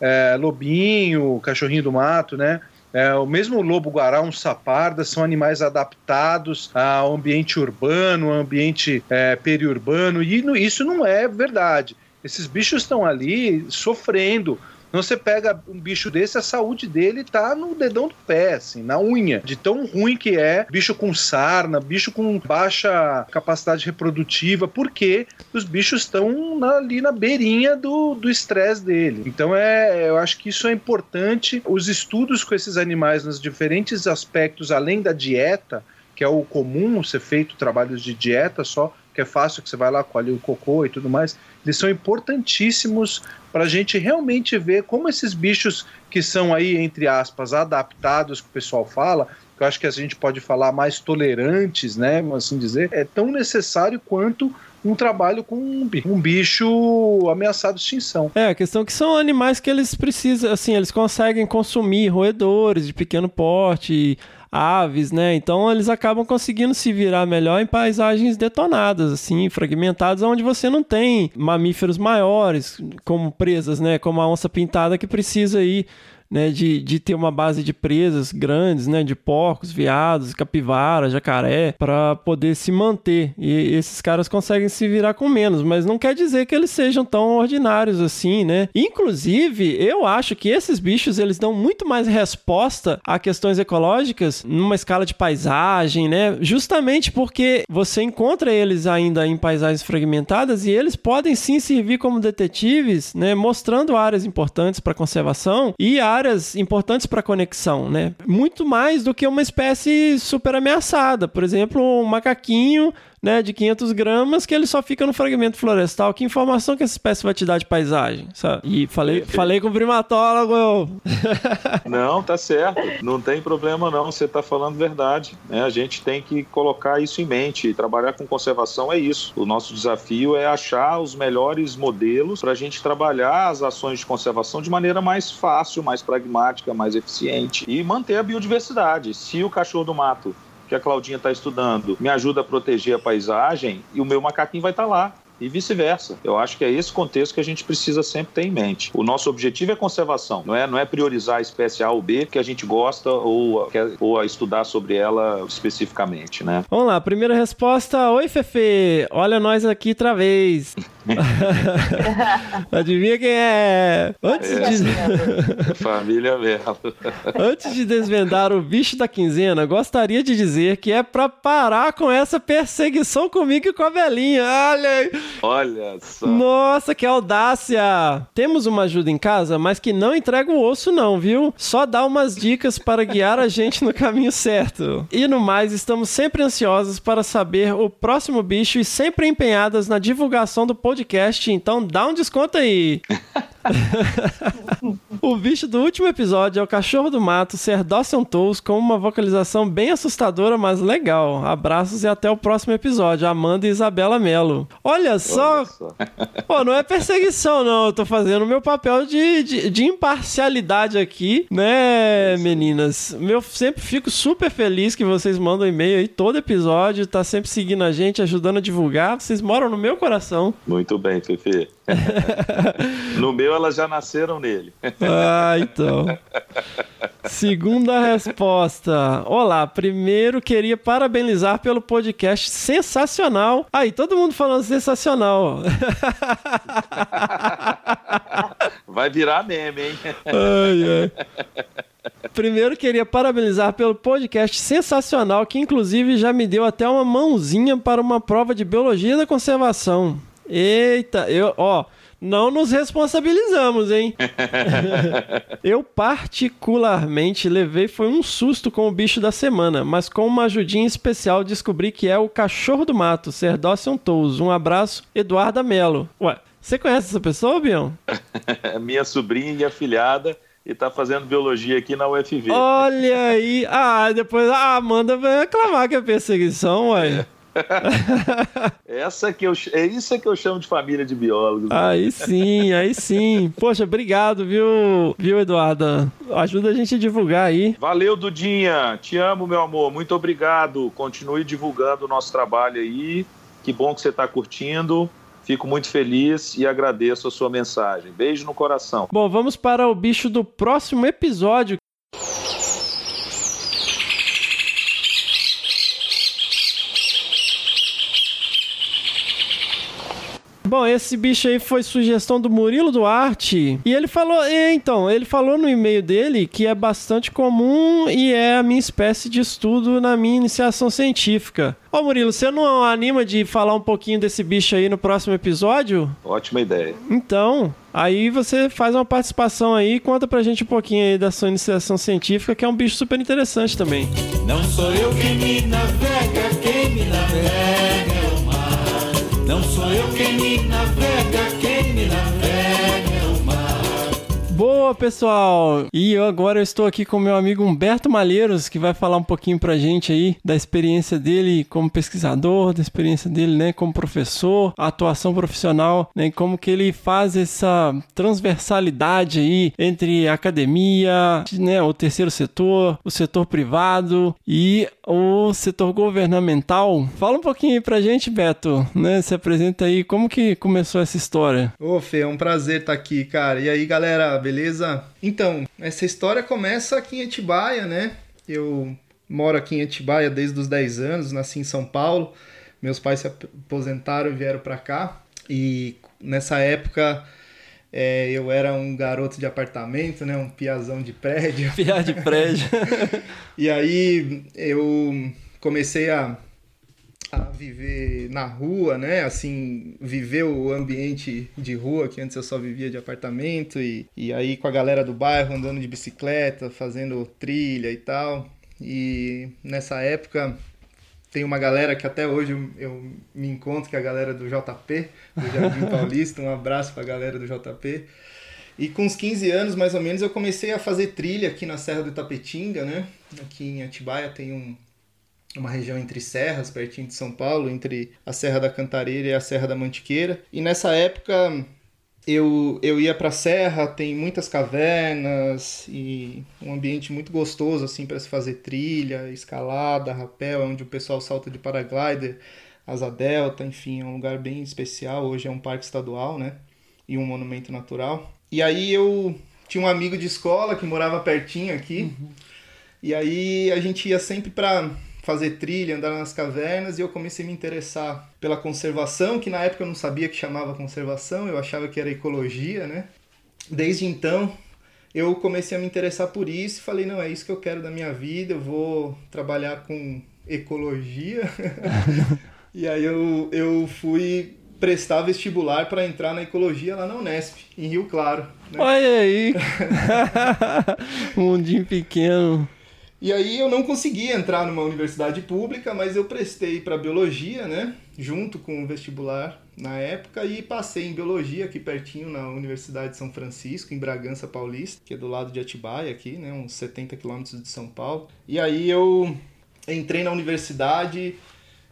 é, lobinho, cachorrinho do mato, né? É, o mesmo lobo-guará, um saparda, são animais adaptados ao ambiente urbano, ao ambiente é, periurbano, e no- isso não é verdade. Esses bichos estão ali sofrendo você pega um bicho desse, a saúde dele tá no dedão do pé, assim, na unha. De tão ruim que é, bicho com sarna, bicho com baixa capacidade reprodutiva, porque os bichos estão ali na beirinha do estresse dele. Então é, eu acho que isso é importante. Os estudos com esses animais nos diferentes aspectos, além da dieta, que é o comum ser feito trabalhos de dieta só, que é fácil, que você vai lá, colhe o cocô e tudo mais, eles são importantíssimos para a gente realmente ver como esses bichos que são aí, entre aspas, adaptados, que o pessoal fala, que eu acho que a gente pode falar mais tolerantes, né, assim dizer, é tão necessário quanto um trabalho com um bicho ameaçado de extinção. É, a questão é que são animais que eles precisam, assim, eles conseguem consumir roedores de pequeno porte, aves, né? Então eles acabam conseguindo se virar melhor em paisagens detonadas, assim, fragmentadas, onde você não tem mamíferos maiores como presas, né? Como a onça pintada que precisa ir né, de, de ter uma base de presas grandes, né, de porcos, veados, capivara, jacaré, para poder se manter. E esses caras conseguem se virar com menos, mas não quer dizer que eles sejam tão ordinários assim, né? Inclusive, eu acho que esses bichos eles dão muito mais resposta a questões ecológicas numa escala de paisagem, né? Justamente porque você encontra eles ainda em paisagens fragmentadas e eles podem sim servir como detetives, né, mostrando áreas importantes para conservação e áreas áreas importantes para conexão, né? Muito mais do que uma espécie super ameaçada. Por exemplo, um macaquinho né, de 500 gramas que ele só fica no fragmento florestal. Que informação que essa espécie vai te dar de paisagem, sabe? E falei, falei com o primatólogo. não, tá certo. Não tem problema não, você tá falando verdade. Né? A gente tem que colocar isso em mente. E trabalhar com conservação é isso. O nosso desafio é achar os melhores modelos para a gente trabalhar as ações de conservação de maneira mais fácil, mais pragmática, mais eficiente e manter a biodiversidade. Se o cachorro do mato que a Claudinha está estudando me ajuda a proteger a paisagem e o meu macaquinho vai estar tá lá e vice-versa. Eu acho que é esse contexto que a gente precisa sempre ter em mente. O nosso objetivo é conservação, não é, não é priorizar a espécie A ou B que a gente gosta ou, quer, ou a estudar sobre ela especificamente, né? Vamos lá, primeira resposta. Oi, Fefe, olha nós aqui outra vez. Adivinha quem é? Antes é, de... Família Melo. Antes de desvendar o bicho da quinzena, gostaria de dizer que é para parar com essa perseguição comigo e com a velhinha. Olha aí. Olha só. Nossa, que audácia! Temos uma ajuda em casa, mas que não entrega o osso, não, viu? Só dá umas dicas para guiar a gente no caminho certo. E no mais, estamos sempre ansiosos para saber o próximo bicho e sempre empenhadas na divulgação do podcast, então dá um desconto aí. o bicho do último episódio é o cachorro do mato Ser Dawson Tools com uma vocalização bem assustadora, mas legal. Abraços e até o próximo episódio. Amanda e Isabela Melo. Olha só. Olha só. Pô, não é perseguição, não. Eu tô fazendo o meu papel de, de, de imparcialidade aqui, né, meninas? Eu sempre fico super feliz que vocês mandam e-mail aí todo episódio, tá sempre seguindo a gente, ajudando a divulgar. Vocês moram no meu coração. Muito bem, Fefe. no meu, elas já nasceram nele. ah, então. Segunda resposta. Olá, primeiro queria parabenizar pelo podcast sensacional. Aí, todo mundo falando sensacional. Vai virar meme, hein? Ai, ai. Primeiro queria parabenizar pelo podcast sensacional, que inclusive já me deu até uma mãozinha para uma prova de biologia da conservação. Eita, eu, ó, não nos responsabilizamos, hein? eu particularmente levei foi um susto com o bicho da semana, mas com uma ajudinha especial descobri que é o cachorro do mato, Serdócio Tous. Um abraço, Eduarda Melo. Ué, você conhece essa pessoa, Bião? Minha sobrinha e afilhada e tá fazendo biologia aqui na UFV. Olha aí. Ah, depois a Amanda vai reclamar que é perseguição, ué. É. Essa que eu, é isso que eu chamo de família de biólogos. Né? Aí sim, aí sim. Poxa, obrigado, viu, viu, Eduarda? Ajuda a gente a divulgar aí. Valeu, Dudinha. Te amo, meu amor. Muito obrigado. Continue divulgando o nosso trabalho aí. Que bom que você está curtindo. Fico muito feliz e agradeço a sua mensagem. Beijo no coração. Bom, vamos para o bicho do próximo episódio. Bom, esse bicho aí foi sugestão do Murilo Duarte. E ele falou, é, então, ele falou no e-mail dele que é bastante comum e é a minha espécie de estudo na minha iniciação científica. Ô Murilo, você não anima de falar um pouquinho desse bicho aí no próximo episódio? Ótima ideia. Então, aí você faz uma participação aí e conta pra gente um pouquinho aí da sua iniciação científica, que é um bicho super interessante também. Não sou eu quem me navega, quem me navega. Não sou eu quem me navega, Boa, pessoal! E eu agora estou aqui com meu amigo Humberto Malheiros, que vai falar um pouquinho pra gente aí da experiência dele como pesquisador, da experiência dele, né, como professor, atuação profissional, né, como que ele faz essa transversalidade aí entre a academia, né, o terceiro setor, o setor privado e o setor governamental. Fala um pouquinho aí pra gente, Beto, né, se apresenta aí, como que começou essa história? Ô, Fê, é um prazer estar aqui, cara. E aí, galera, beleza? Então, essa história começa aqui em Atibaia, né? Eu moro aqui em Atibaia desde os 10 anos, nasci em São Paulo. Meus pais se aposentaram e vieram para cá. E nessa época é, eu era um garoto de apartamento, né? Um piazão de prédio. Piar de prédio. E aí eu comecei a, a viver na rua, né? Assim, viver o ambiente de rua, que antes eu só vivia de apartamento, e, e aí com a galera do bairro andando de bicicleta, fazendo trilha e tal. E nessa época tem uma galera que até hoje eu, eu me encontro, que é a galera do JP, do Jardim Paulista. Um abraço pra galera do JP. E com uns 15 anos, mais ou menos, eu comecei a fazer trilha aqui na Serra do Itapetinga, né? Aqui em Atibaia tem um, uma região entre serras, pertinho de São Paulo, entre a Serra da Cantareira e a Serra da Mantiqueira. E nessa época eu, eu ia pra serra, tem muitas cavernas e um ambiente muito gostoso assim para se fazer trilha, escalada, rapel, é onde o pessoal salta de paraglider, asa delta, enfim, é um lugar bem especial. Hoje é um parque estadual, né? E um monumento natural. E aí eu tinha um amigo de escola que morava pertinho aqui. E aí a gente ia sempre para fazer trilha, andar nas cavernas e eu comecei a me interessar pela conservação, que na época eu não sabia que chamava conservação, eu achava que era ecologia, né? Desde então eu comecei a me interessar por isso e falei, não, é isso que eu quero da minha vida, eu vou trabalhar com ecologia. e aí eu, eu fui prestar vestibular para entrar na ecologia lá na Unesp, em Rio Claro. né? Olha aí! Mundinho pequeno. E aí eu não consegui entrar numa universidade pública, mas eu prestei para biologia, né? Junto com o vestibular na época e passei em biologia aqui pertinho na Universidade de São Francisco, em Bragança Paulista, que é do lado de Atibaia aqui, né? Uns 70 quilômetros de São Paulo. E aí eu entrei na universidade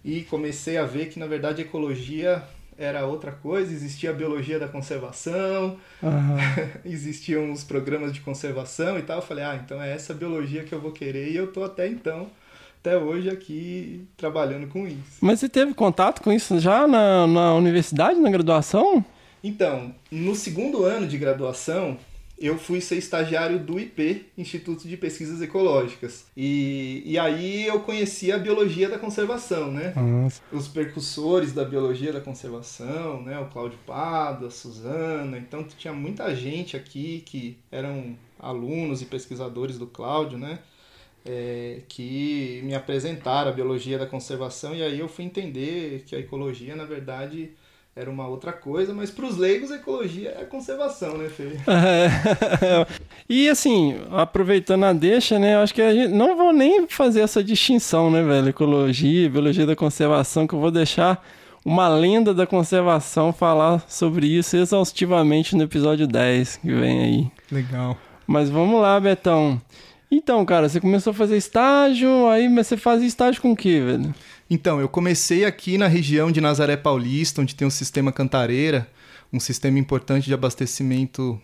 e comecei a ver que na verdade a ecologia era outra coisa, existia a biologia da conservação, existiam os programas de conservação e tal. Eu falei, ah, então é essa biologia que eu vou querer e eu tô até então, até hoje aqui trabalhando com isso. Mas você teve contato com isso já na, na universidade, na graduação? Então, no segundo ano de graduação, eu fui ser estagiário do IP, Instituto de Pesquisas Ecológicas. E, e aí eu conheci a biologia da conservação, né? Nossa. Os percussores da biologia da conservação, né? O Cláudio Pado, a Suzana. Então tinha muita gente aqui que eram alunos e pesquisadores do Cláudio, né? É, que me apresentaram a biologia da conservação e aí eu fui entender que a ecologia, na verdade, era uma outra coisa, mas para os leigos ecologia é conservação, né, Fê? É. e assim, aproveitando a deixa, né? Eu acho que a gente não vou nem fazer essa distinção, né, velho? Ecologia, biologia da conservação, que eu vou deixar uma lenda da conservação falar sobre isso exaustivamente no episódio 10 que vem aí. Legal. Mas vamos lá, Betão. Então, cara, você começou a fazer estágio, aí mas você fazia estágio com o quê, velho? Então, eu comecei aqui na região de Nazaré Paulista, onde tem o sistema Cantareira, um sistema importante de abastecimento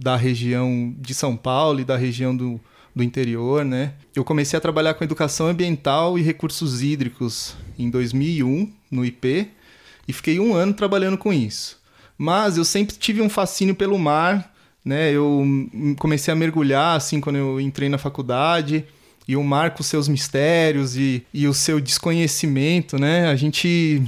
da região de São Paulo e da região do, do interior, né? Eu comecei a trabalhar com educação ambiental e recursos hídricos em 2001, no IP, e fiquei um ano trabalhando com isso. Mas eu sempre tive um fascínio pelo mar, né? Eu comecei a mergulhar, assim, quando eu entrei na faculdade e o mar com seus mistérios e, e o seu desconhecimento, né? A gente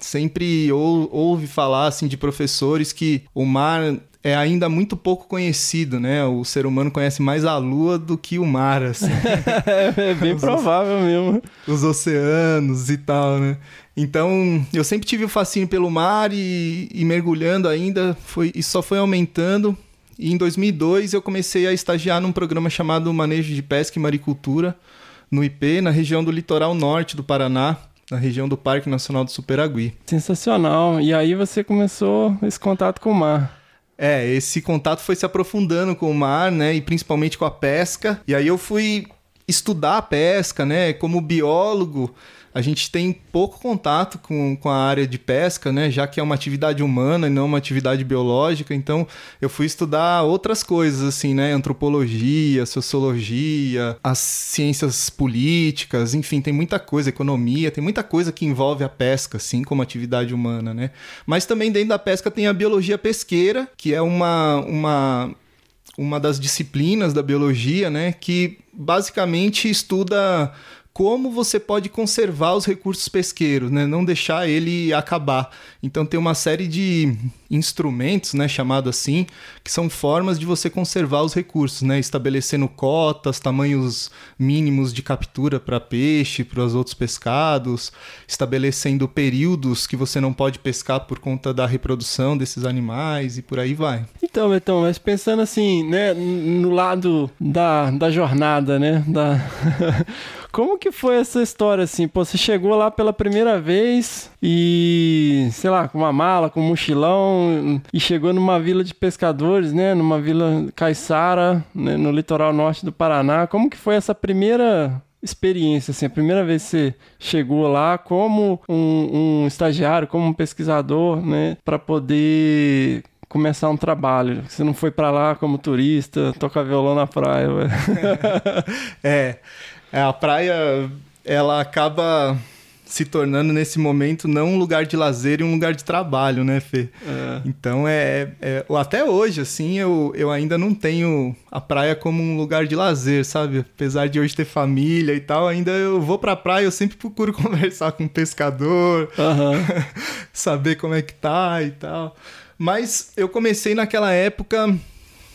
sempre ou, ouve falar assim de professores que o mar é ainda muito pouco conhecido, né? O ser humano conhece mais a lua do que o mar, assim. é bem provável mesmo. Os oceanos e tal, né? Então, eu sempre tive o fascínio pelo mar e, e mergulhando ainda, foi, isso só foi aumentando. E em 2002 eu comecei a estagiar num programa chamado Manejo de Pesca e Maricultura, no IP, na região do litoral norte do Paraná, na região do Parque Nacional do Superagui. Sensacional. E aí você começou esse contato com o mar. É, esse contato foi se aprofundando com o mar, né, e principalmente com a pesca. E aí eu fui estudar a pesca, né, como biólogo a gente tem pouco contato com, com a área de pesca, né? Já que é uma atividade humana e não uma atividade biológica. Então, eu fui estudar outras coisas, assim, né? Antropologia, sociologia, as ciências políticas, enfim, tem muita coisa, economia, tem muita coisa que envolve a pesca, assim, como atividade humana, né? Mas também dentro da pesca tem a biologia pesqueira, que é uma, uma uma das disciplinas da biologia, né, que basicamente estuda como você pode conservar os recursos pesqueiros, né? não deixar ele acabar. Então tem uma série de instrumentos, né, chamado assim, que são formas de você conservar os recursos, né, estabelecendo cotas, tamanhos mínimos de captura para peixe, para os outros pescados, estabelecendo períodos que você não pode pescar por conta da reprodução desses animais e por aí vai. Então, Betão, mas pensando assim, né, no lado da, da jornada, né, da Como que foi essa história assim? Pô, você chegou lá pela primeira vez e, sei lá, com uma mala, com um mochilão e chegou numa vila de pescadores, né? Numa vila caiçara, né? no litoral norte do Paraná. Como que foi essa primeira experiência, assim, a primeira vez que você chegou lá como um, um estagiário, como um pesquisador, né, para poder começar um trabalho. Você não foi para lá como turista, tocar violão na praia. é. É, a praia, ela acaba se tornando nesse momento não um lugar de lazer e um lugar de trabalho, né, Fê? É. Então é, é, até hoje assim eu, eu ainda não tenho a praia como um lugar de lazer, sabe? Apesar de hoje ter família e tal, ainda eu vou pra praia, eu sempre procuro conversar com um pescador, uhum. saber como é que tá e tal. Mas eu comecei naquela época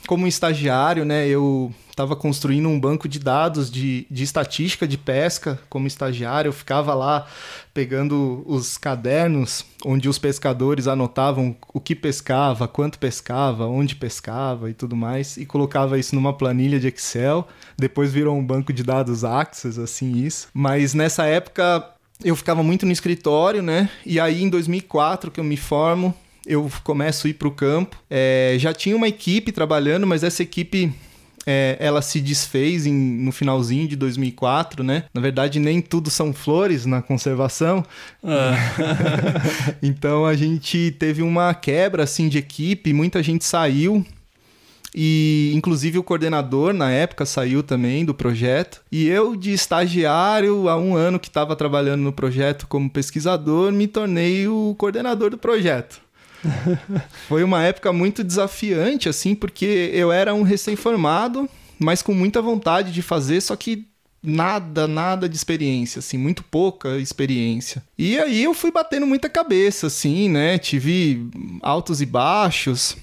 como estagiário, né? Eu estava construindo um banco de dados de, de estatística de pesca como estagiário. Eu ficava lá pegando os cadernos onde os pescadores anotavam o que pescava, quanto pescava, onde pescava e tudo mais, e colocava isso numa planilha de Excel. Depois virou um banco de dados Access, assim, isso. Mas nessa época eu ficava muito no escritório, né? E aí em 2004 que eu me formo, eu começo a ir para o campo. É, já tinha uma equipe trabalhando, mas essa equipe é, ela se desfez em, no finalzinho de 2004, né? Na verdade, nem tudo são flores na conservação. Ah. então a gente teve uma quebra assim de equipe, muita gente saiu. E inclusive o coordenador na época saiu também do projeto. E eu, de estagiário, há um ano que estava trabalhando no projeto como pesquisador, me tornei o coordenador do projeto. Foi uma época muito desafiante, assim, porque eu era um recém-formado, mas com muita vontade de fazer, só que nada, nada de experiência, assim, muito pouca experiência. E aí eu fui batendo muita cabeça, assim, né? Tive altos e baixos,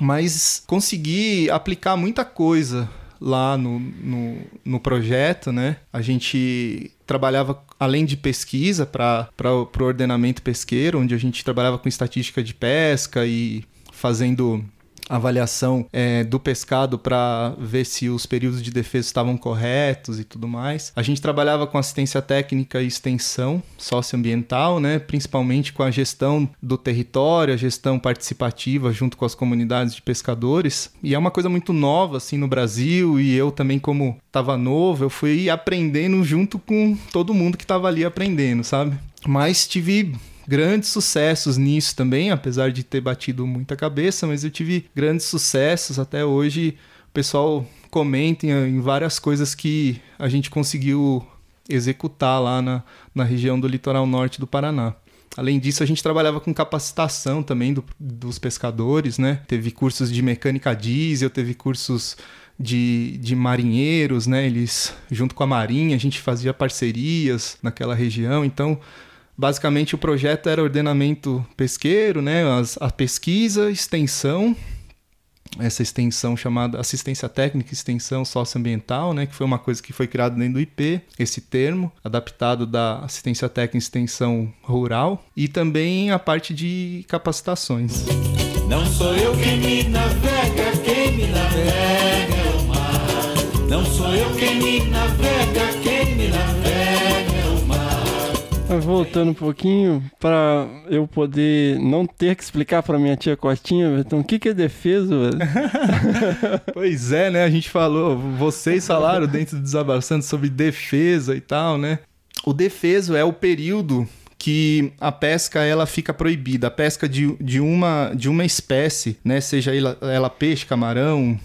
mas consegui aplicar muita coisa lá no, no, no projeto, né? A gente trabalhava além de pesquisa para o ordenamento pesqueiro, onde a gente trabalhava com estatística de pesca e fazendo avaliação é, do pescado para ver se os períodos de defesa estavam corretos e tudo mais. A gente trabalhava com assistência técnica e extensão socioambiental, né? principalmente com a gestão do território, a gestão participativa junto com as comunidades de pescadores. E é uma coisa muito nova assim no Brasil e eu também como estava novo, eu fui aprendendo junto com todo mundo que estava ali aprendendo, sabe? Mas tive grandes sucessos nisso também, apesar de ter batido muita cabeça, mas eu tive grandes sucessos até hoje. O pessoal comenta em várias coisas que a gente conseguiu executar lá na, na região do litoral norte do Paraná. Além disso, a gente trabalhava com capacitação também do, dos pescadores, né? Teve cursos de mecânica diesel, teve cursos de, de marinheiros, né? Eles, junto com a Marinha, a gente fazia parcerias naquela região. Então, Basicamente, o projeto era ordenamento pesqueiro, né? As, a pesquisa, extensão, essa extensão chamada assistência técnica, extensão socioambiental, né, que foi uma coisa que foi criada dentro do IP, esse termo, adaptado da assistência técnica e extensão rural, e também a parte de capacitações. Não sou eu quem me navega, quem me navega é o mar. Não sou eu quem me navega, quem Voltando um pouquinho, para eu poder não ter que explicar para minha tia Costinha, então o que, que é defesa? velho? Pois é, né? A gente falou, vocês falaram dentro do Desabraçando sobre defesa e tal, né? O defeso é o período que a pesca ela fica proibida, a pesca de, de, uma, de uma espécie, né? Seja ela, ela peixe, camarão,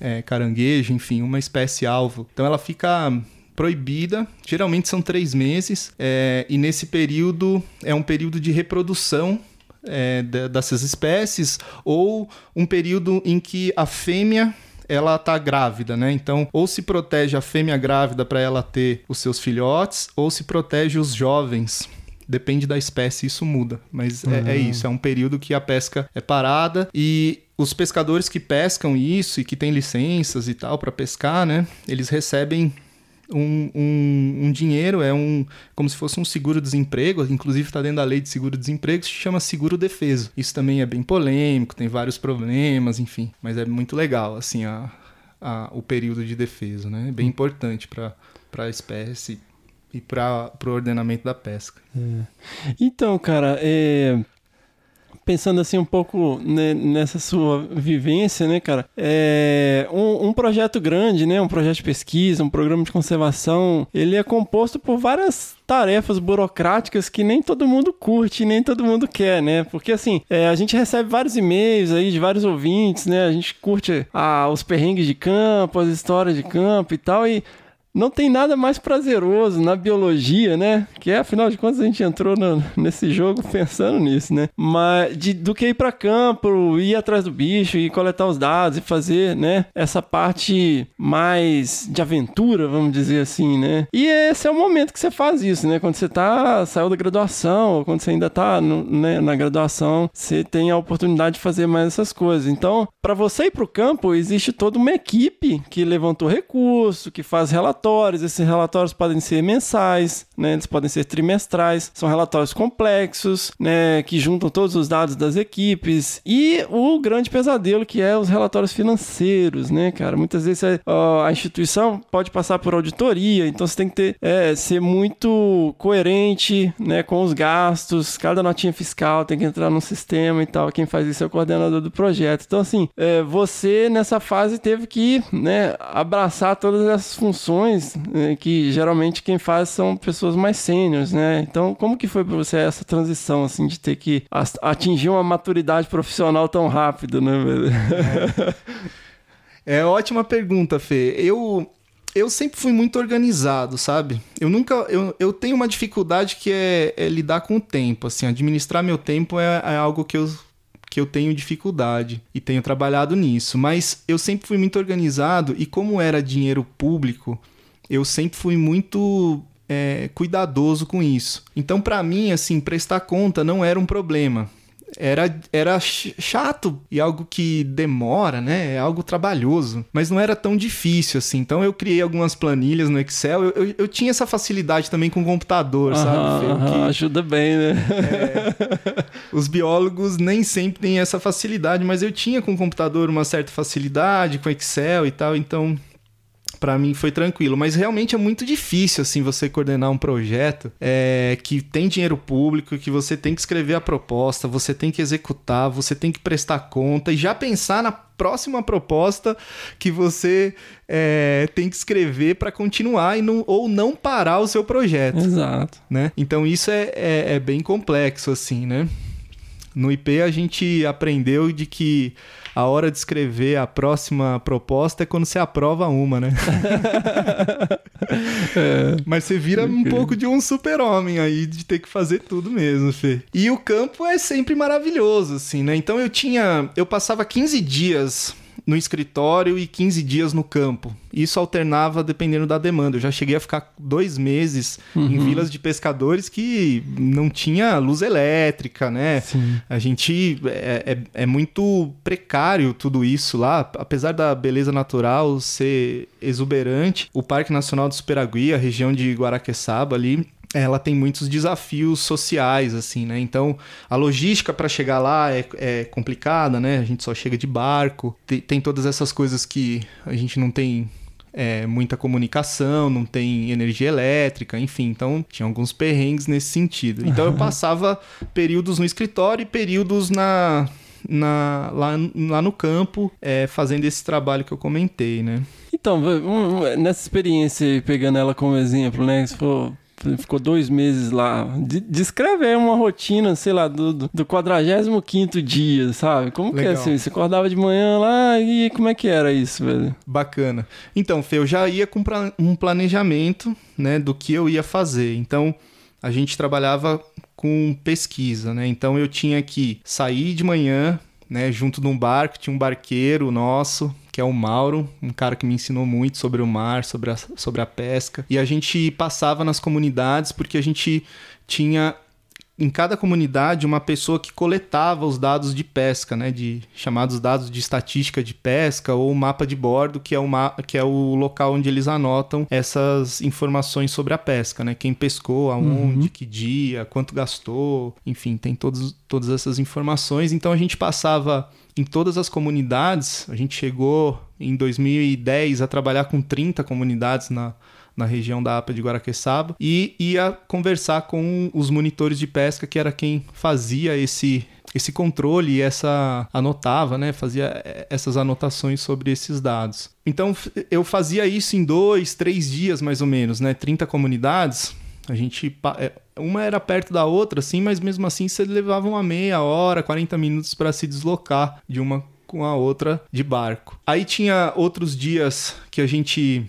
é, caranguejo, enfim, uma espécie alvo. Então ela fica proibida, geralmente são três meses, é, e nesse período é um período de reprodução é, dessas espécies ou um período em que a fêmea ela tá grávida, né? Então, ou se protege a fêmea grávida para ela ter os seus filhotes, ou se protege os jovens. Depende da espécie, isso muda. Mas é, é isso, é um período que a pesca é parada e os pescadores que pescam isso e que têm licenças e tal para pescar, né? Eles recebem um, um, um dinheiro, é um como se fosse um seguro-desemprego, inclusive está dentro da lei de seguro-desemprego, se chama seguro-defeso. Isso também é bem polêmico, tem vários problemas, enfim, mas é muito legal, assim, a, a- o período de defesa, né? É bem importante para a espécie e para o ordenamento da pesca. Então, cara, é, pensando assim um pouco nessa sua vivência, né, cara, é, um, um projeto grande, né, um projeto de pesquisa, um programa de conservação, ele é composto por várias tarefas burocráticas que nem todo mundo curte, nem todo mundo quer, né? Porque assim, é, a gente recebe vários e-mails aí de vários ouvintes, né? A gente curte ah, os perrengues de campo, as histórias de campo e tal, e não tem nada mais prazeroso na biologia, né? Que é, afinal de contas, a gente entrou no- nesse jogo pensando nisso, né? Mas de- do que ir para campo, ir atrás do bicho e coletar os dados e fazer, né? Essa parte mais de aventura, vamos dizer assim, né? E esse é o momento que você faz isso, né? Quando você tá saiu da graduação, ou quando você ainda tá no- né, na graduação, você tem a oportunidade de fazer mais essas coisas. Então, para você ir para o campo, existe toda uma equipe que levantou recurso, que faz relatórios. Esses relatórios podem ser mensais, né? Eles podem ser trimestrais. São relatórios complexos, né? Que juntam todos os dados das equipes. E o grande pesadelo que é os relatórios financeiros, né, cara? Muitas vezes é, ó, a instituição pode passar por auditoria, então você tem que ter, é, ser muito coerente, né, com os gastos. Cada notinha fiscal tem que entrar no sistema e tal. Quem faz isso é o coordenador do projeto. Então, assim, é, você nessa fase teve que, né, abraçar todas essas funções né, que geralmente quem faz são pessoas mais sêniores, né? Então, como que foi para você essa transição, assim, de ter que atingir uma maturidade profissional tão rápido, né, velho? É ótima pergunta, Fê. Eu, eu sempre fui muito organizado, sabe? Eu nunca. Eu, eu tenho uma dificuldade que é, é lidar com o tempo. Assim, administrar meu tempo é, é algo que eu, que eu tenho dificuldade e tenho trabalhado nisso. Mas eu sempre fui muito organizado e, como era dinheiro público, eu sempre fui muito. é, cuidadoso com isso. Então, pra mim, assim, prestar conta não era um problema era, era ch- chato e algo que demora, né? É algo trabalhoso. Mas não era tão difícil assim. Então eu criei algumas planilhas no Excel. Eu, eu, eu tinha essa facilidade também com o computador, sabe? Aham, que ajuda bem, né? os biólogos nem sempre têm essa facilidade, mas eu tinha com o computador uma certa facilidade, com Excel e tal. Então. Pra mim foi tranquilo, mas realmente é muito difícil assim você coordenar um projeto é, que tem dinheiro público, que você tem que escrever a proposta, você tem que executar, você tem que prestar conta e já pensar na próxima proposta que você é, tem que escrever para continuar e não, ou não parar o seu projeto Exato. né? Então isso é, é, é bem complexo, assim, né? No IP a gente aprendeu de que a hora de escrever a próxima proposta é quando você aprova uma, né? Mas você vira um pouco de um super-homem aí, de ter que fazer tudo mesmo, Fê. E o campo é sempre maravilhoso, assim, né? Então eu tinha. Eu passava 15 dias no escritório e 15 dias no campo. Isso alternava dependendo da demanda. Eu já cheguei a ficar dois meses uhum. em vilas de pescadores que não tinha luz elétrica, né? Sim. A gente é, é, é muito precário tudo isso lá, apesar da beleza natural ser exuberante. O Parque Nacional do Superagui, a região de Guaraqueçaba ali, ela tem muitos desafios sociais, assim, né? Então, a logística para chegar lá é, é, complicada, né? A gente só chega de barco, tem, tem todas essas coisas que a gente não tem é, muita comunicação, não tem energia elétrica, enfim. Então, tinha alguns perrengues nesse sentido. Então, eu passava períodos no escritório e períodos na, na, lá, lá no campo, é, fazendo esse trabalho que eu comentei, né? Então, nessa experiência, pegando ela como exemplo, né? Se for ficou dois meses lá. Descreve aí uma rotina, sei lá, do, do 45 dia, sabe? Como Legal. que é assim? Você acordava de manhã lá e como é que era isso, velho? Bacana. Então, Fê, eu já ia com um planejamento, né, do que eu ia fazer. Então, a gente trabalhava com pesquisa, né? Então, eu tinha que sair de manhã, né, junto de um barco, tinha um barqueiro nosso, que é o Mauro, um cara que me ensinou muito sobre o mar, sobre a, sobre a pesca. E a gente passava nas comunidades porque a gente tinha em cada comunidade uma pessoa que coletava os dados de pesca, né, de chamados dados de estatística de pesca ou mapa de bordo, que é o, que é o local onde eles anotam essas informações sobre a pesca, né, quem pescou, aonde, uhum. que dia, quanto gastou, enfim, tem todos, todas essas informações. Então a gente passava em todas as comunidades, a gente chegou em 2010 a trabalhar com 30 comunidades na na região da APA de Guaraqueçaba, e ia conversar com os monitores de pesca, que era quem fazia esse esse controle e essa anotava, né, fazia eh, essas anotações sobre esses dados. Então eu fazia isso em dois, três dias mais ou menos, né, 30 comunidades. A gente eh, uma era perto da outra, assim, mas mesmo assim você levava uma meia hora, 40 minutos para se deslocar de uma com a outra de barco. Aí tinha outros dias que a gente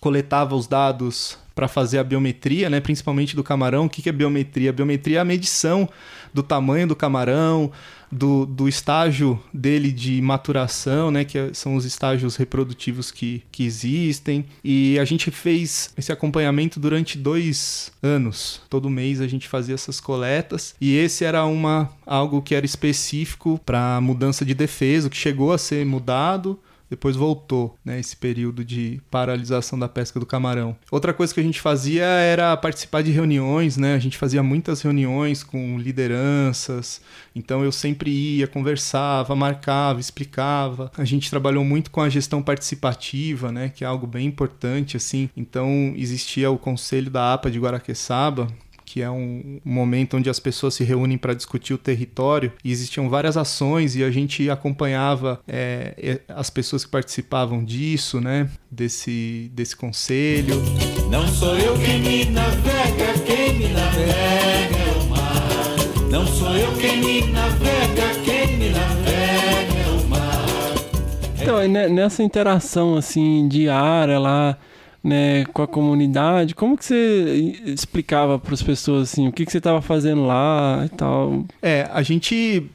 coletava os dados para fazer a biometria, né, principalmente do camarão. O que é biometria? Biometria é a medição do tamanho do camarão, do, do estágio dele de maturação, né, que são os estágios reprodutivos que, que existem. E a gente fez esse acompanhamento durante dois anos. Todo mês a gente fazia essas coletas. E esse era uma, algo que era específico para mudança de defesa, que chegou a ser mudado depois voltou, né, esse período de paralisação da pesca do camarão. Outra coisa que a gente fazia era participar de reuniões, né? A gente fazia muitas reuniões com lideranças. Então eu sempre ia, conversava, marcava, explicava. A gente trabalhou muito com a gestão participativa, né, que é algo bem importante assim. Então existia o conselho da APA de Guaraqueçaba, que é um momento onde as pessoas se reúnem para discutir o território e existiam várias ações e a gente acompanhava é, as pessoas que participavam disso, né? Desse, desse conselho. Não sou eu quem me navega, quem me navega é o mar. Não sou eu quem me navega, quem me navega é o mar. Então, nessa interação assim diária lá né, com a comunidade, como que você explicava para as pessoas assim, o que, que você estava fazendo lá e tal? É, a gente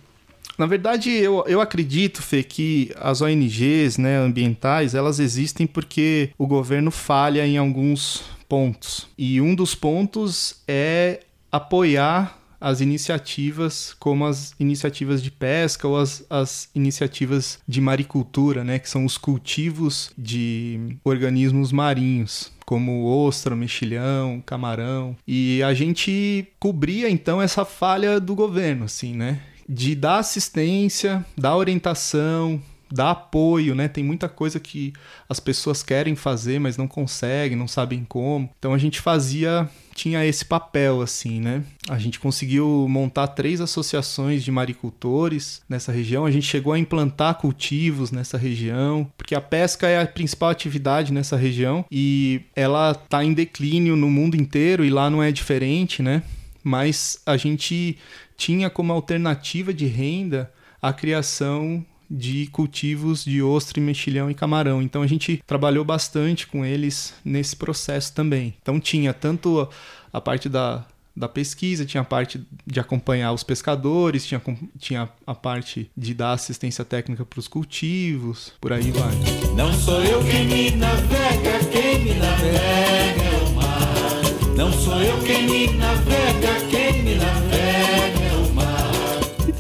na verdade, eu, eu acredito, Fê, que as ONGs né, ambientais, elas existem porque o governo falha em alguns pontos. E um dos pontos é apoiar as iniciativas como as iniciativas de pesca ou as, as iniciativas de maricultura, né, que são os cultivos de organismos marinhos como ostra, mexilhão, camarão. E a gente cobria então essa falha do governo, assim, né? De dar assistência, dar orientação, dar apoio, né? Tem muita coisa que as pessoas querem fazer, mas não conseguem, não sabem como. Então a gente fazia tinha esse papel assim, né? A gente conseguiu montar três associações de maricultores nessa região. A gente chegou a implantar cultivos nessa região, porque a pesca é a principal atividade nessa região e ela está em declínio no mundo inteiro e lá não é diferente, né? Mas a gente tinha como alternativa de renda a criação de cultivos de ostra, mexilhão e camarão. Então a gente trabalhou bastante com eles nesse processo também. Então tinha tanto a parte da da pesquisa, tinha a parte de acompanhar os pescadores, tinha, tinha a parte de dar assistência técnica para os cultivos, por aí vai. Não sou eu quem me navega, quem me navega é o mar. Não sou eu quem me navega, quem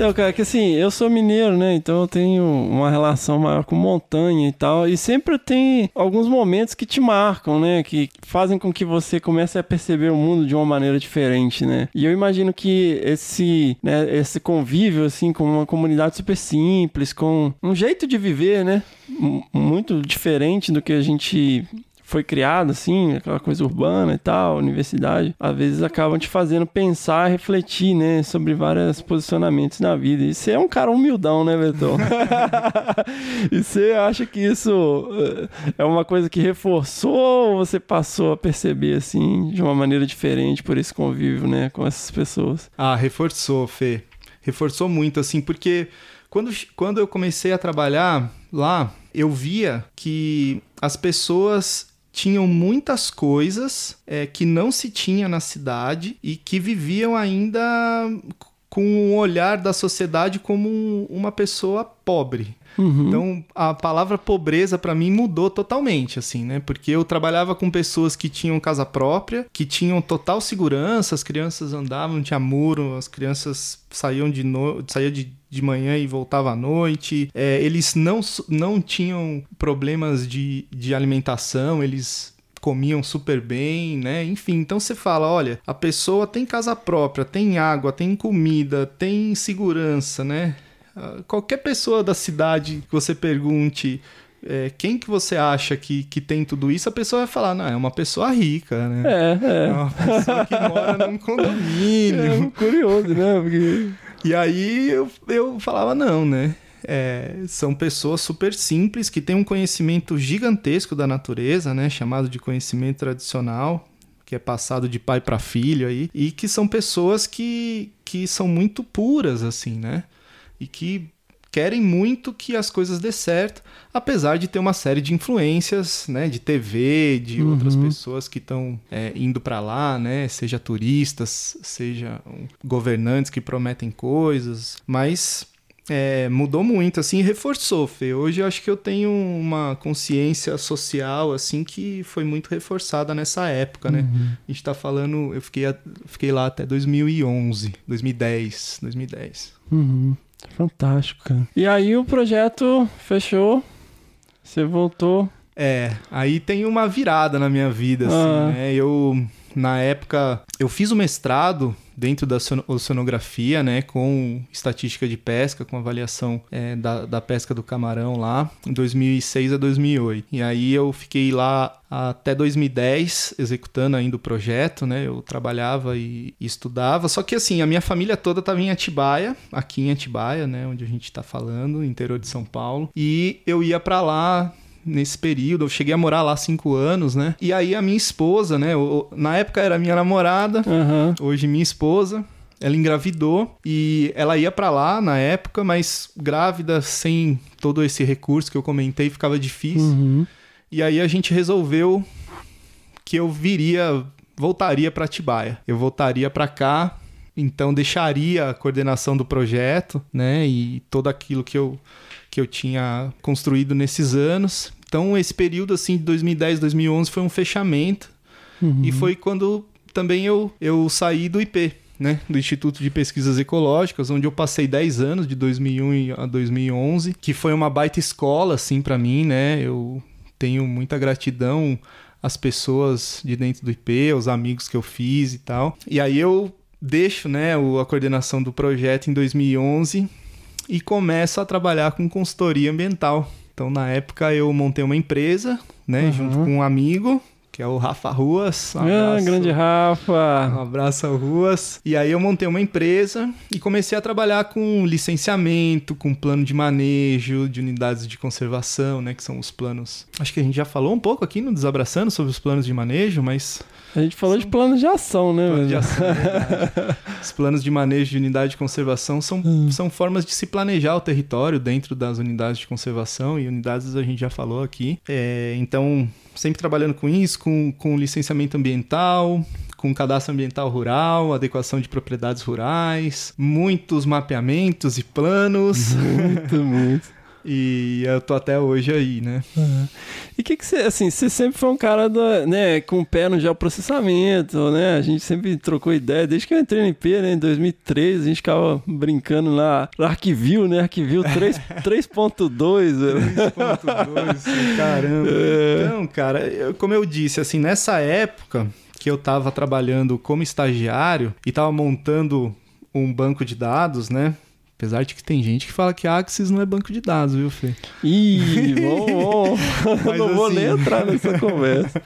Então, cara, que assim, eu sou mineiro, né? Então eu tenho uma relação maior com montanha e tal. E sempre tem alguns momentos que te marcam, né? Que fazem com que você comece a perceber o mundo de uma maneira diferente, né? E eu imagino que esse, né, esse convívio, assim, com uma comunidade super simples, com um jeito de viver, né? Muito diferente do que a gente foi criado, assim, aquela coisa urbana e tal, universidade, às vezes acabam te fazendo pensar, refletir, né, sobre vários posicionamentos na vida. E você é um cara humildão, né, Betão? e você acha que isso eh, é uma coisa que reforçou ou você passou a perceber, assim, de uma maneira diferente por esse convívio, né, com essas pessoas? Ah, reforçou, Fê. Reforçou muito, assim, porque quando, quando eu comecei a trabalhar lá, eu via que as pessoas tinham muitas coisas é, que não se tinha na cidade e que viviam ainda com um olhar da sociedade como um- uma pessoa pobre. Então, a palavra pobreza pra mim mudou totalmente, assim, né? Porque eu trabalhava com pessoas que tinham casa própria, que tinham total segurança, as crianças andavam, não tinha muro, as crianças saíam de, no... saía de, de manhã e voltava à noite. É, eles não, não tinham problemas de, de alimentação, eles comiam super bem, né? Enfim, então você fala, olha, a pessoa tem casa própria, tem água, tem comida, tem segurança, né? Ah, Qualquer pessoa da cidade que você pergunte é, quem que você acha que, que tem tudo isso, a pessoa vai falar, não, é uma pessoa rica, né? É, É uma pessoa que mora num condomínio. É curioso, né? Porque... E aí eu, eu falava, não, né? É, são pessoas super simples que têm um conhecimento gigantesco da natureza, né? Chamado de conhecimento tradicional, que é passado de pai para filho aí, e que são pessoas que, que são muito puras, assim, né? E que querem muito que as coisas dê certo, apesar de ter uma série de influências, né, de TV, de outras pessoas que estão é, indo para lá, né, seja turistas, seja governantes que prometem coisas, mas é, mudou muito, assim, reforçou, Fê. Hoje eu acho que eu tenho uma consciência social, assim, que foi muito reforçada nessa época, né? A gente tá falando, eu fiquei, fiquei lá até 2011, 2010, 2010. Uhum. Fantástico, cara. E aí o projeto fechou, você voltou. É, aí tem uma virada na minha vida, assim, Ah. né? Eu, na época, eu fiz o mestrado dentro da oceano- oceanografia, né? Com estatística de pesca, com avaliação é, da, da pesca do camarão lá, em 2006 a 2008. E aí eu fiquei lá até 2010, executando ainda o projeto, né? Eu trabalhava e, e estudava. Só que, assim, a minha família toda estava em Atibaia, aqui em Atibaia, né? Onde a gente tá falando, interior de São Paulo. E eu ia para lá nesse período. Eu cheguei a morar lá cinco anos, né? E aí a minha esposa, né? o- na época era minha namorada, Aham. hoje minha esposa. Ela engravidou e ela ia pra lá na época, mas grávida, sem todo esse recurso que eu comentei, ficava difícil. Uhum. E aí a gente resolveu que eu viria, voltaria para Atibaia. Eu voltaria para cá, então deixaria a coordenação do projeto, né, e todo aquilo que eu que eu tinha construído nesses anos. Então esse período assim de 2010, 2011 foi um fechamento e foi quando também eu eu saí do IP. Né, do Instituto de Pesquisas Ecológicas, onde eu passei 10 anos, de 2001 a 2011, que foi uma baita escola, assim, para mim, né? Eu tenho muita gratidão às pessoas de dentro do IP, aos amigos que eu fiz e tal. E aí eu deixo, né, a coordenação do projeto em 2011 e começo a trabalhar com consultoria ambiental. Então, na época, eu montei uma empresa, né, junto com um amigo, que é o Rafa Ruas. Um Ah, grande Um Rafa. abraço ao Ruas. E aí eu montei uma empresa e comecei a trabalhar com licenciamento, com plano de manejo de unidades de conservação, né? Que são os planos. Acho que a gente já falou um pouco aqui no Desabraçando sobre os planos de manejo, mas. A gente falou de planos de ação, né? Plano de ação, é verdade. os planos de manejo de unidade de conservação são, são formas de se planejar o território dentro das unidades de conservação e unidades a gente já falou aqui. É, então, sempre trabalhando com isso, com, com licenciamento ambiental, com cadastro ambiental rural, adequação de propriedades rurais, muitos mapeamentos e planos. Muito, muito. E eu tô até hoje aí, né? Uhum. E o que que você, assim, você sempre foi um cara, da, né, com o pé no geoprocessamento, né? A gente sempre trocou ideia, desde que eu entrei no IP, né, em 2003, a gente ficava brincando lá, Arquivio, né, Arquivio 3.2, 3.2, caramba. É. Então, cara, eu, como eu disse, assim, nessa época que eu tava trabalhando como estagiário e tava montando um banco de dados, né? Apesar de que tem gente que fala que Axis não é banco de dados, viu, Fê? Ih, bom, bom. não vou nem assim- entrar nessa conversa.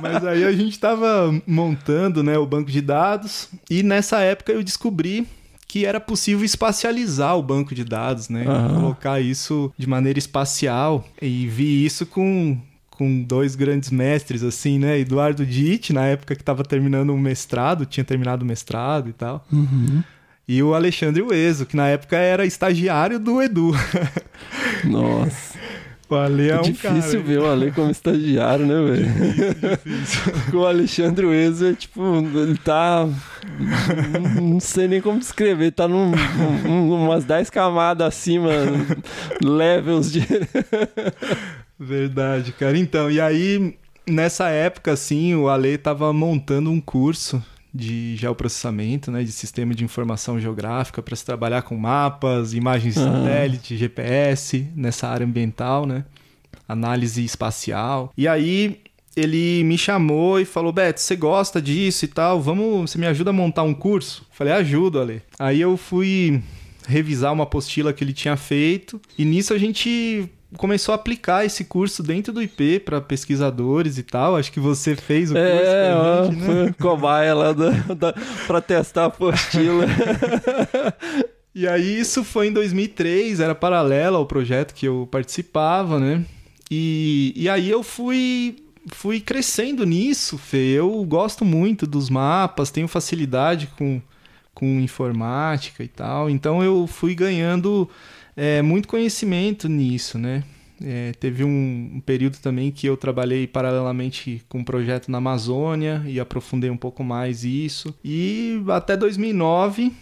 Mas aí a gente estava montando né, o banco de dados e nessa época eu descobri que era possível espacializar o banco de dados, né? Uhum. Colocar isso de maneira espacial e vi isso com com dois grandes mestres, assim, né? Eduardo Ditt, na época que estava terminando um mestrado, tinha terminado o mestrado e tal. Uhum e o Alexandre Ueso, que na época era estagiário do Edu. Nossa. O Ale é, um difícil cara. ver o Ale como estagiário, né, velho? Difícil, difícil. o Alexandre Ueso é tipo, ele tá. Não sei nem como descrever, tá num, um, umas 10 camadas acima, levels de. Verdade, cara. Então, e aí, nessa época, assim, o Ale tava montando um curso de geoprocessamento, né, de sistema de informação geográfica para se trabalhar com mapas, imagens de satélite, GPS nessa área ambiental, né, análise espacial. E aí ele me chamou e falou: Beto, você gosta disso e tal? Vamos, você me ajuda a montar um curso? Falei: ajudo, Ale. Aí eu fui revisar uma apostila que ele tinha feito e nisso a gente começou a aplicar esse curso dentro do IP para pesquisadores e tal. Acho que você fez o curso é, pra gente, né? cobaia lá para testar a apostila. e aí isso foi em 2003, era paralelo ao projeto que eu participava, né? E, e aí eu fui fui crescendo nisso, Fê. Eu gosto muito dos mapas, tenho facilidade com, com informática e tal. Então eu fui ganhando é, muito conhecimento nisso, né? É, teve um, um, período também que eu trabalhei paralelamente com um projeto na Amazônia e aprofundei um pouco mais isso. E até 2009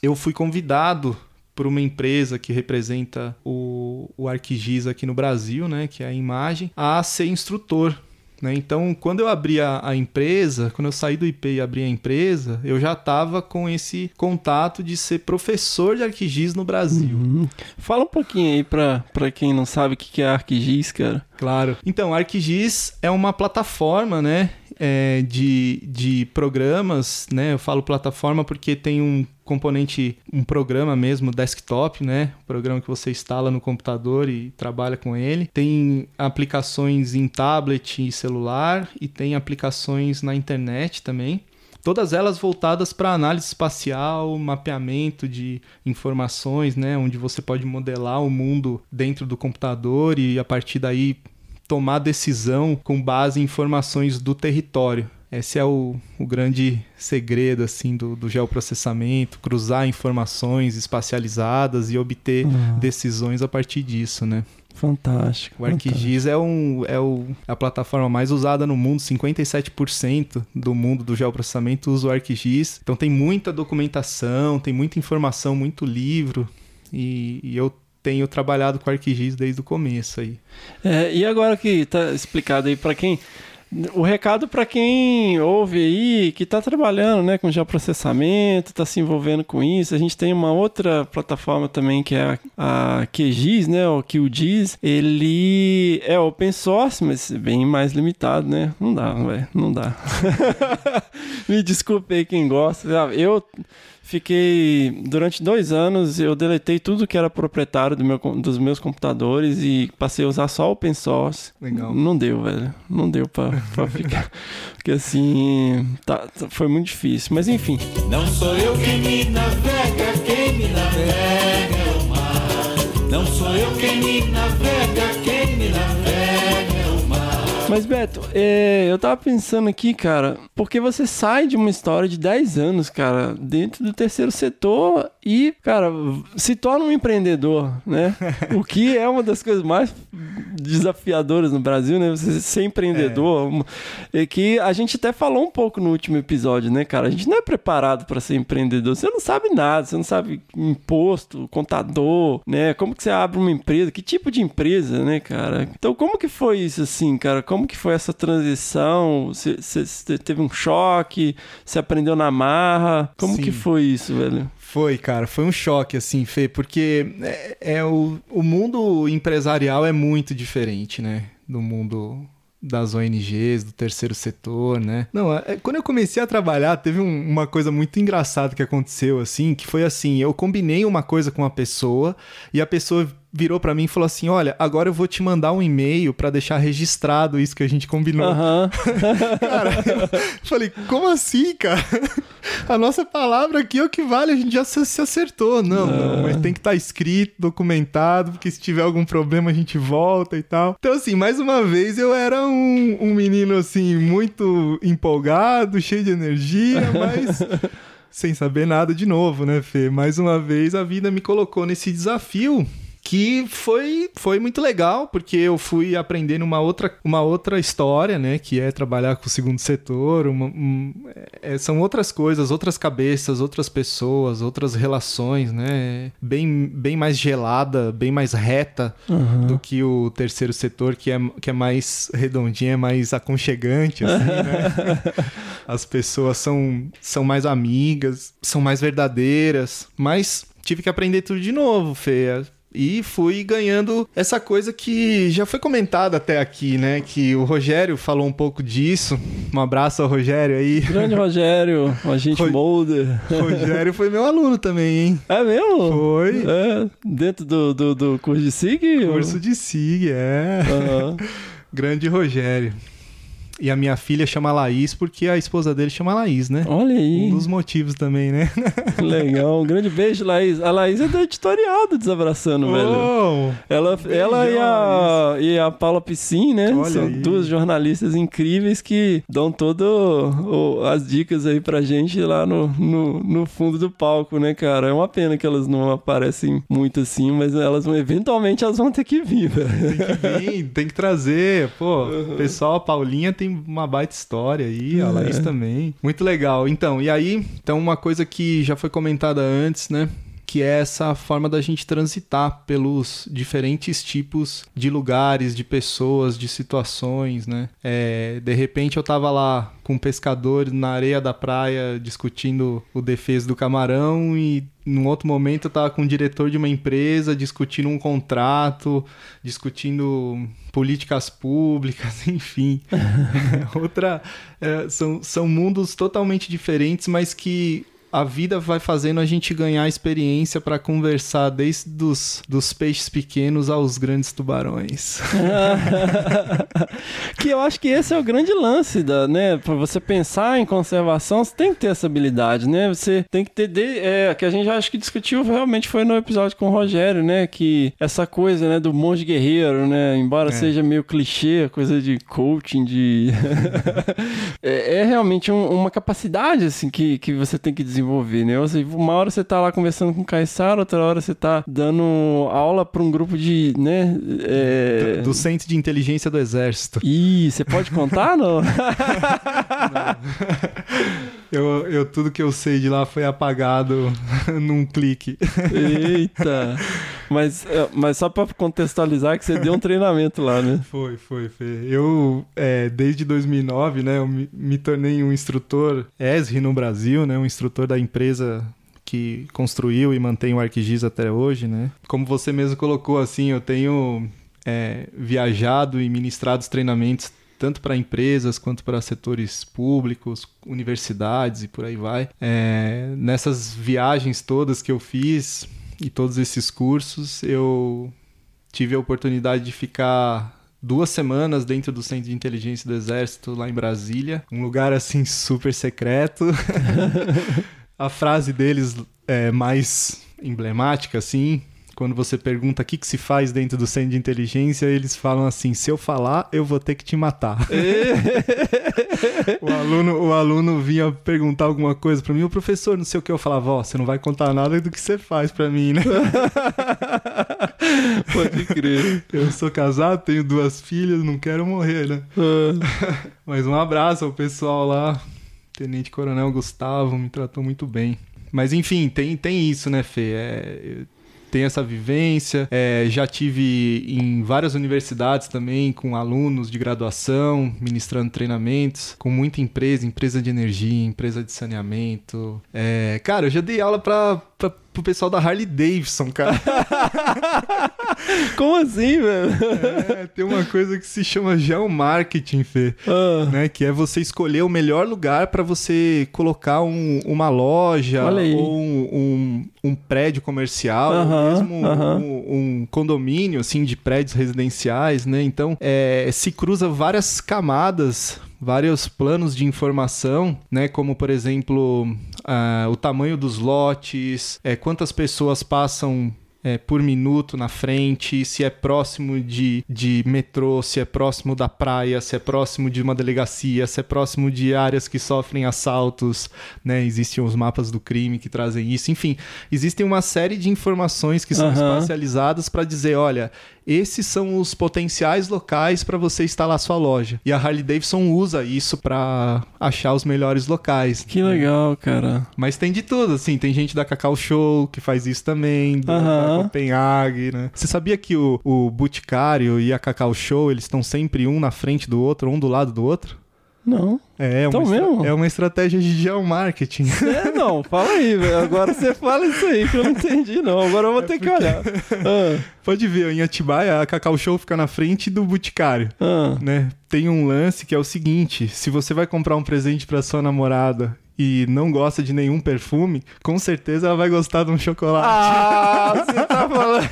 eu fui convidado por uma empresa que representa o, o ArcGIS aqui no Brasil, né, que é a Imagem, a ser instrutor né? Então, quando eu abri a, a, empresa, quando eu saí do IP e abri a empresa, eu já estava com esse contato de ser professor de ArcGIS no Brasil. Uhum. Fala um pouquinho aí para quem não sabe o que é ArcGIS, cara. Claro. Então, ArcGIS é uma plataforma, né, é, de, de programas, né? Eu falo plataforma porque tem um componente, um programa mesmo, desktop, né? programa que você instala no computador e trabalha com ele. Tem aplicações em tablet e celular e tem aplicações na internet também. Todas elas voltadas para análise espacial, mapeamento de informações, né? Onde você pode modelar o mundo dentro do computador e a partir daí tomar decisão com base em informações do território. Esse é o, o grande segredo assim do, do, geoprocessamento, cruzar informações espacializadas e obter uhum. decisões a partir disso, né? Fantástico. O ArcGIS é, um, é o, a plataforma mais usada no mundo, 57% do mundo do geoprocessamento usa o ArcGIS. Então tem muita documentação, tem muita informação, muito livro. E, e eu tenho trabalhado com ArcGIS desde o começo aí. É, e agora que está explicado aí para quem o recado para quem ouve aí, que está trabalhando né, com geoprocessamento, está se envolvendo com isso, a gente tem uma outra plataforma também que é a, QGIS, né, o QGIS, ele é open source, mas bem mais limitado, né? Não dá, velho, não dá. Me desculpe aí quem gosta. Eu Fiquei. Durante dois anos eu deletei tudo que era proprietário do meu, dos meus computadores e passei a usar só open source. Legal. Não deu, velho. Não deu pra ficar. Porque assim. Tá, foi muito difícil. Mas enfim. Não sou eu quem me navega, quem me navega é o mar. Não sou eu quem me navega, Mas, Beto, é, eu tava pensando aqui, cara, porque você sai de uma história de 10 anos, cara, dentro do terceiro setor e, cara, se torna um empreendedor, né? o que é uma das coisas mais desafiadoras no Brasil, né? Você ser empreendedor. É. que a gente até falou um pouco no último episódio, né, cara? A gente não é preparado para ser empreendedor. Você não sabe nada, você não sabe imposto, contador, né? Como que você abre uma empresa, que tipo de empresa, né, cara? Então, como que foi isso assim, cara? Como que foi essa transição? Você, você teve um choque? Você aprendeu na marra? Como Sim. que foi isso, velho? Foi, cara, foi um choque, assim, Fê, porque é, é o, o mundo empresarial é muito diferente, né? Do mundo das ONGs, do terceiro setor, né? Não, é, quando eu comecei a trabalhar, teve um, uma coisa muito engraçada que aconteceu, assim, que foi assim, eu combinei uma coisa com uma pessoa e a pessoa virou para mim e falou assim: Olha, agora eu vou te mandar um e-mail para deixar registrado isso que a gente combinou. Uhum. cara, eu falei: Como assim, cara? A nossa palavra aqui é o que vale, a gente já se acertou. Não, não, não mas tem que estar tá escrito, documentado, porque se tiver algum problema a gente volta e tal. Então, assim, mais uma vez eu era um, um menino, assim, muito empolgado, cheio de energia, mas. sem saber nada de novo, né, Fê? Mais uma vez a vida me colocou nesse desafio que foi, foi muito legal, porque eu fui aprendendo uma outra, uma outra história, né? Que é trabalhar com o segundo setor, uma, um, é, são outras coisas, outras cabeças, outras pessoas, outras relações, né? Bem, bem mais gelada, bem mais reta uhum. do que o terceiro setor, que é, que é mais redondinho, é mais aconchegante, assim, né? As pessoas são, são mais amigas, são mais verdadeiras, mas tive que aprender tudo de novo, Fê e fui ganhando essa coisa que já foi comentada até aqui, né? Que o Rogério falou um pouco disso. Um abraço ao Rogério aí. Grande Rogério, o agente Ro... Molder. Rogério foi meu aluno também, hein? É mesmo? Foi. É, dentro do, do, do curso de SIG? Curso ou... de SIG, é. Uhum. Grande Rogério. E a minha filha chama Laís porque a esposa dele chama Laís, né? Olha aí. Um dos motivos também, né? Legal. Um grande beijo, Laís. A Laís é do editorial do Desabraçando, oh, velho. Ela, ela e, a, e a Paula Piscin, né? Olha São aí. duas jornalistas incríveis que dão todas as dicas aí pra gente lá no, no, no, fundo do palco, né, cara? É uma pena que elas não aparecem muito assim, mas elas eventualmente elas vão ter que vir, velho. Tem que vir, tem que trazer. Pô, uhum. pessoal, a Paulinha tem uma baita história aí, a Laís é. também. Muito legal. Então, e aí, então uma coisa que já foi comentada antes, né? Que é essa forma da gente transitar pelos diferentes tipos de lugares, de pessoas, de situações, né? É, de repente eu tava lá com um pescador na areia da praia discutindo o defeso do camarão e num outro momento eu tava com o diretor de uma empresa discutindo um contrato, discutindo políticas públicas, enfim. Outra. É, são, são mundos totalmente diferentes, mas que a vida vai fazendo a gente ganhar experiência para conversar desde os dos peixes pequenos aos grandes tubarões. que eu acho que esse é o grande lance da, né, para você pensar em conservação, você tem que ter essa habilidade, né? Você tem que ter de, é, que a gente acho que discutiu realmente foi no episódio com o Rogério, né, que essa coisa, né, do monge guerreiro, né, embora é. seja meio clichê, coisa de coaching, de é, é, realmente um, uma capacidade assim que, que você tem que desenvolver desenvolver, né? Ou seja, uma hora você tá lá conversando com o Caissara, outra hora você tá dando aula para um grupo de, né? É... Do, do, Centro de Inteligência do Exército. Ih, você pode contar, não? não. Eu, eu, tudo que eu sei de lá foi apagado num clique. Eita! Mas, é, mas só para contextualizar que você deu um treinamento lá, né? Foi, foi, foi. Eu, é, desde 2009, né, eu me, me tornei um instrutor ESRI no Brasil, né, um instrutor da empresa que construiu e mantém o ArcGIS até hoje, né? Como você mesmo colocou, assim, eu tenho é, viajado e ministrado os treinamentos tanto para empresas quanto para setores públicos, universidades e por aí vai. É, nessas viagens todas que eu fiz e todos esses cursos, eu tive a oportunidade de ficar duas semanas dentro do Centro de Inteligência do Exército, lá em Brasília. Um lugar assim super secreto. a frase deles é mais emblemática, assim, quando você pergunta o que, que se faz dentro do centro de inteligência, eles falam assim: se eu falar, eu vou ter que te matar. o, aluno, o aluno vinha perguntar alguma coisa para mim, o professor, não sei o que, eu falava: ó, você não vai contar nada do que você faz para mim, né? Pode crer. Eu sou casado, tenho duas filhas, não quero morrer, né? Mas um abraço ao pessoal lá. Tenente Coronel Gustavo me tratou muito bem. Mas enfim, tem, tem isso, né, Fê? É, tem essa vivência. É, já tive em várias universidades também, com alunos de graduação, ministrando treinamentos, com muita empresa, empresa de energia, empresa de saneamento. É, cara, eu já dei aula para pro pessoal da Harley Davidson, cara. Como assim, velho? É, tem uma coisa que se chama geomarketing, Fê. Ah. Né, que é você escolher o melhor lugar para você colocar um, uma loja ou um, um, um, prédio comercial, uh -huh, mesmo uh -huh. um, condomínio assim de prédios residenciais, né? Então, é, se cruza várias camadas vários planos de informação, né? Como, por exemplo, uh, o tamanho dos lotes, é, quantas pessoas passam é, por minuto na frente, se é próximo de, de metrô, se é próximo da praia, se é próximo de uma delegacia, se é próximo de áreas que sofrem assaltos, né? Existem os mapas do crime que trazem isso. Enfim, existem uma série de informações que são uhum. espacializadas para dizer, olha, esses são os potenciais locais para você instalar sua loja. E a Harley Davidson usa isso para achar os melhores locais. Que legal, cara. Mas tem de tudo, assim, tem gente da Cacau Show que faz isso também, da, uhum. Copenhague, né? Você sabia que o, o Boticário e a Cacau Show, eles estão sempre um na frente do outro, um do lado do outro? Não. É, então uma mesmo? é uma estratégia de geomarketing. É, não, fala aí, velho. Agora você fala isso aí que eu não entendi, não. Agora eu vou é ter porque... que olhar. Ah. Pode ver, em Atibaia, a Cacau Show fica na frente do Boticário. Ah. Né? Tem um lance que é o seguinte: se você vai comprar um presente para sua namorada e não gosta de nenhum perfume, com certeza ela vai gostar de um chocolate. Ah, você tá falando.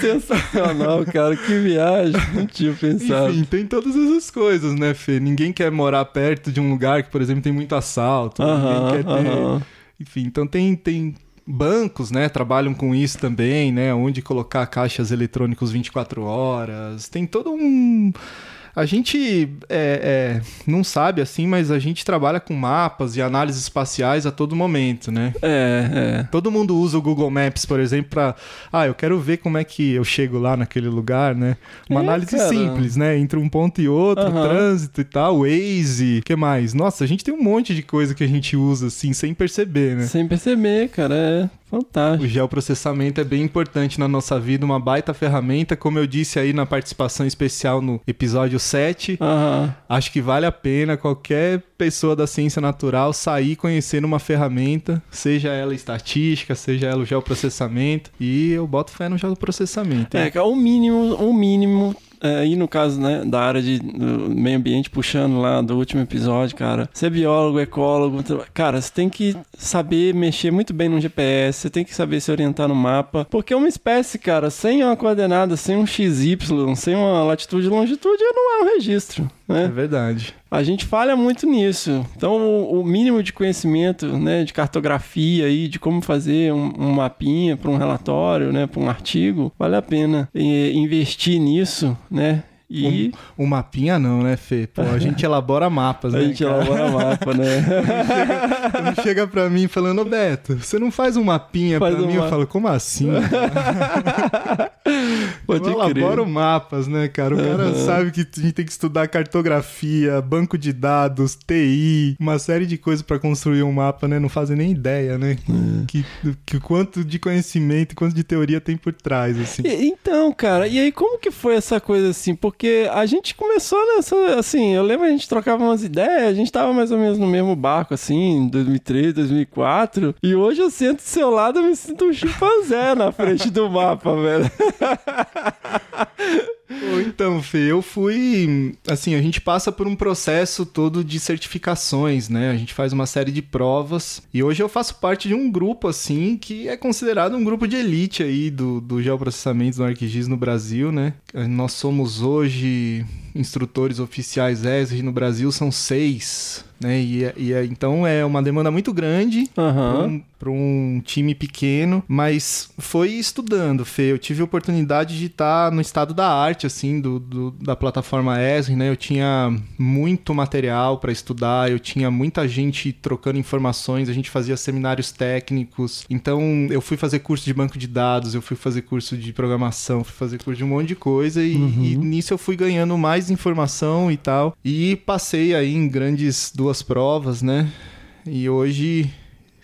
Sensacional, cara. Que viagem. Não tinha pensado. Enfim, tem todas essas coisas, né, Fê? Ninguém quer morar perto de um lugar que, por exemplo, tem muito assalto. Uh -huh, ninguém quer ter. Uh -huh. Enfim, então tem, tem bancos, né, trabalham com isso também, né, onde colocar caixas eletrônicos 24 horas. Tem todo um a gente é, é, não sabe assim, mas a gente trabalha com mapas e análises espaciais a todo momento, né? É, é. Todo mundo usa o Google Maps, por exemplo, para ah, eu quero ver como é que eu chego lá naquele lugar, né? Uma é, análise cara. simples, né? Entre um ponto e outro, uhum. trânsito e tal, Waze, que mais? Nossa, a gente tem um monte de coisa que a gente usa assim sem perceber, né? Sem perceber, cara, é. Fantástico. O geoprocessamento é bem importante na nossa vida, uma baita ferramenta, como eu disse aí na participação especial no episódio 7. Uhum. Acho que vale a pena qualquer pessoa da ciência natural sair conhecendo uma ferramenta, seja ela estatística, seja ela o geoprocessamento, e eu boto fé no geoprocessamento. É, é o mínimo, o mínimo é, e no caso, né, da área de meio ambiente, puxando lá do último episódio, cara, ser biólogo, ecólogo, cara, você tem que saber mexer muito bem no GPS, você tem que saber se orientar no mapa, porque uma espécie, cara, sem uma coordenada, sem um XY, sem uma latitude e longitude, não é um registro. Né? É verdade. A gente falha muito nisso. Então, o, mínimo de conhecimento, né, de cartografia e de como fazer um, um mapinha para um relatório, né, para um artigo, vale a pena e, investir nisso, né? E... Um, um, mapinha não, né, Fê? Pô, a gente elabora mapas, né? A gente cara? elabora mapa, né? Quando chega, chega pra mim falando, ô Beto, você não faz um mapinha faz pra um mim? Ma... Eu falo, como assim? Pode eu elaboro mapas, né, cara? O cara uhum. sabe que a gente tem que estudar cartografia, banco de dados, TI, uma série de coisas para construir um mapa, né? Não fazem nem ideia, né? Uhum. Que, que quanto de conhecimento, quanto de teoria tem por trás, assim. E, então, cara, e aí como que foi essa coisa assim? Porque a gente começou nessa, assim, eu lembro a gente trocava umas ideias, a gente tava mais ou menos no mesmo barco, assim, em 2003, 2004, e hoje eu sento do seu lado e me sinto um chimpanzé na frente do mapa, velho. então, Fê, eu fui. Assim, a gente passa por um processo todo de certificações, né? A gente faz uma série de provas. E hoje eu faço parte de um grupo, assim, que é considerado um grupo de elite aí do, do geoprocessamento do ArcGIS no Brasil, né? Nós somos hoje instrutores oficiais ESRI no Brasil, são seis né? E, e é- então é uma demanda muito grande Aham. para um time pequeno, mas foi estudando, Fê. Eu tive a oportunidade de estar no estado da arte, assim, do, do- da plataforma Esri, né? Eu tinha muito material para estudar, eu tinha muita gente trocando informações, a gente fazia seminários técnicos. Então, eu fui fazer curso de banco de dados, eu fui fazer curso de programação, fui fazer curso de um monte de coisa e, e nisso eu fui ganhando mais informação e tal. E passei aí em grandes duas provas, né? E hoje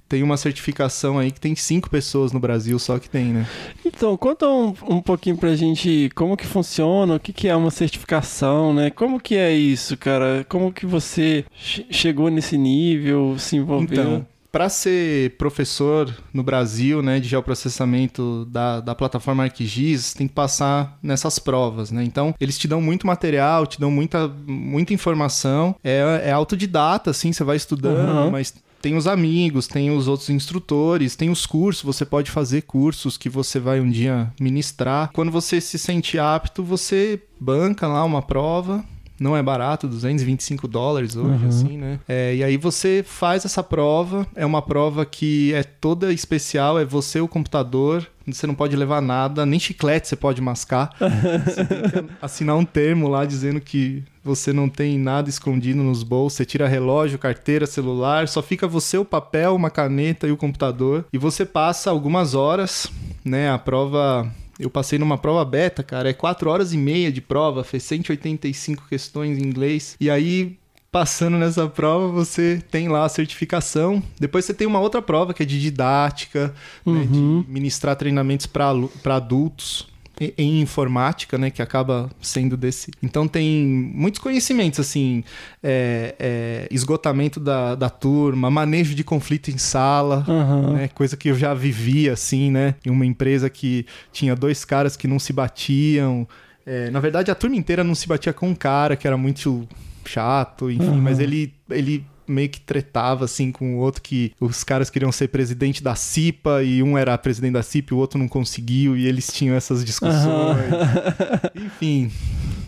tem uma certificação aí que tem cinco pessoas no Brasil só que tem, né? Então, conta um, um pouquinho pra gente como que funciona, o que, que é uma certificação, né? Como que é isso, cara? Como que você che- chegou nesse nível, se envolveu? Então, para ser professor no Brasil, né, de geoprocessamento da, da plataforma ArcGIS, tem que passar nessas provas, né? Então, eles te dão muito material, te dão muita, muita informação. É, é autodidata, assim, você vai estudando, Uhum. mas tem os amigos, tem os outros instrutores, tem os cursos, você pode fazer cursos que você vai um dia ministrar. Quando você se sente apto, você banca lá uma prova. Não é barato, 225 dólares hoje, Uhum. assim, né? É, e aí você faz essa prova. É uma prova que é toda especial, é você o computador. Você não pode levar nada, nem chiclete você pode mascar. Você tem que assinar um termo lá dizendo que você não tem nada escondido nos bolsos. Você tira relógio, carteira, celular, só fica você, o papel, uma caneta e o computador. E você passa algumas horas, né? A prova. Eu passei numa prova beta, cara. É 4 horas e meia de prova, fez 185 questões em inglês. E aí passando nessa prova, você tem lá a certificação. Depois você tem uma outra prova que é de didática, né, de ministrar treinamentos para adultos em informática, né, que acaba sendo desse. Então tem muitos conhecimentos assim, é, é, esgotamento da, da turma, manejo de conflito em sala, Aham. né, coisa que eu já vivi assim, né, em uma empresa que tinha dois caras que não se batiam. É, na verdade, a turma inteira não se batia com um cara que era muito chato, enfim, Uhum. mas ele, ele meio que tretava assim com o outro que os caras queriam ser presidente da CIPA e um era presidente da CIPA e o outro não conseguiu e eles tinham essas discussões. Enfim,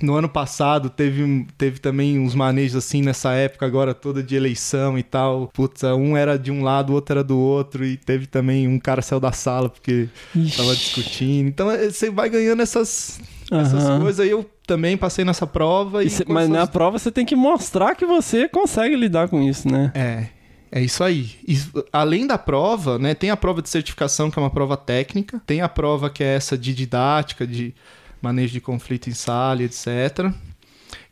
no ano passado teve, teve também uns manejos assim nessa época agora toda de eleição e tal. Putz, um era de um lado, o outro era do outro e teve também um cara saiu da sala porque tava discutindo. Então é, você vai ganhando essas, essas coisas. Aí eu também passei nessa prova. E E cê- mas na prova você tem que mostrar que você consegue lidar com isso, né? É, é isso aí. Isso- além da prova, né, tem a prova de certificação, que é uma prova técnica, tem a prova que é essa de didática, de manejo de conflito em sala, e etc.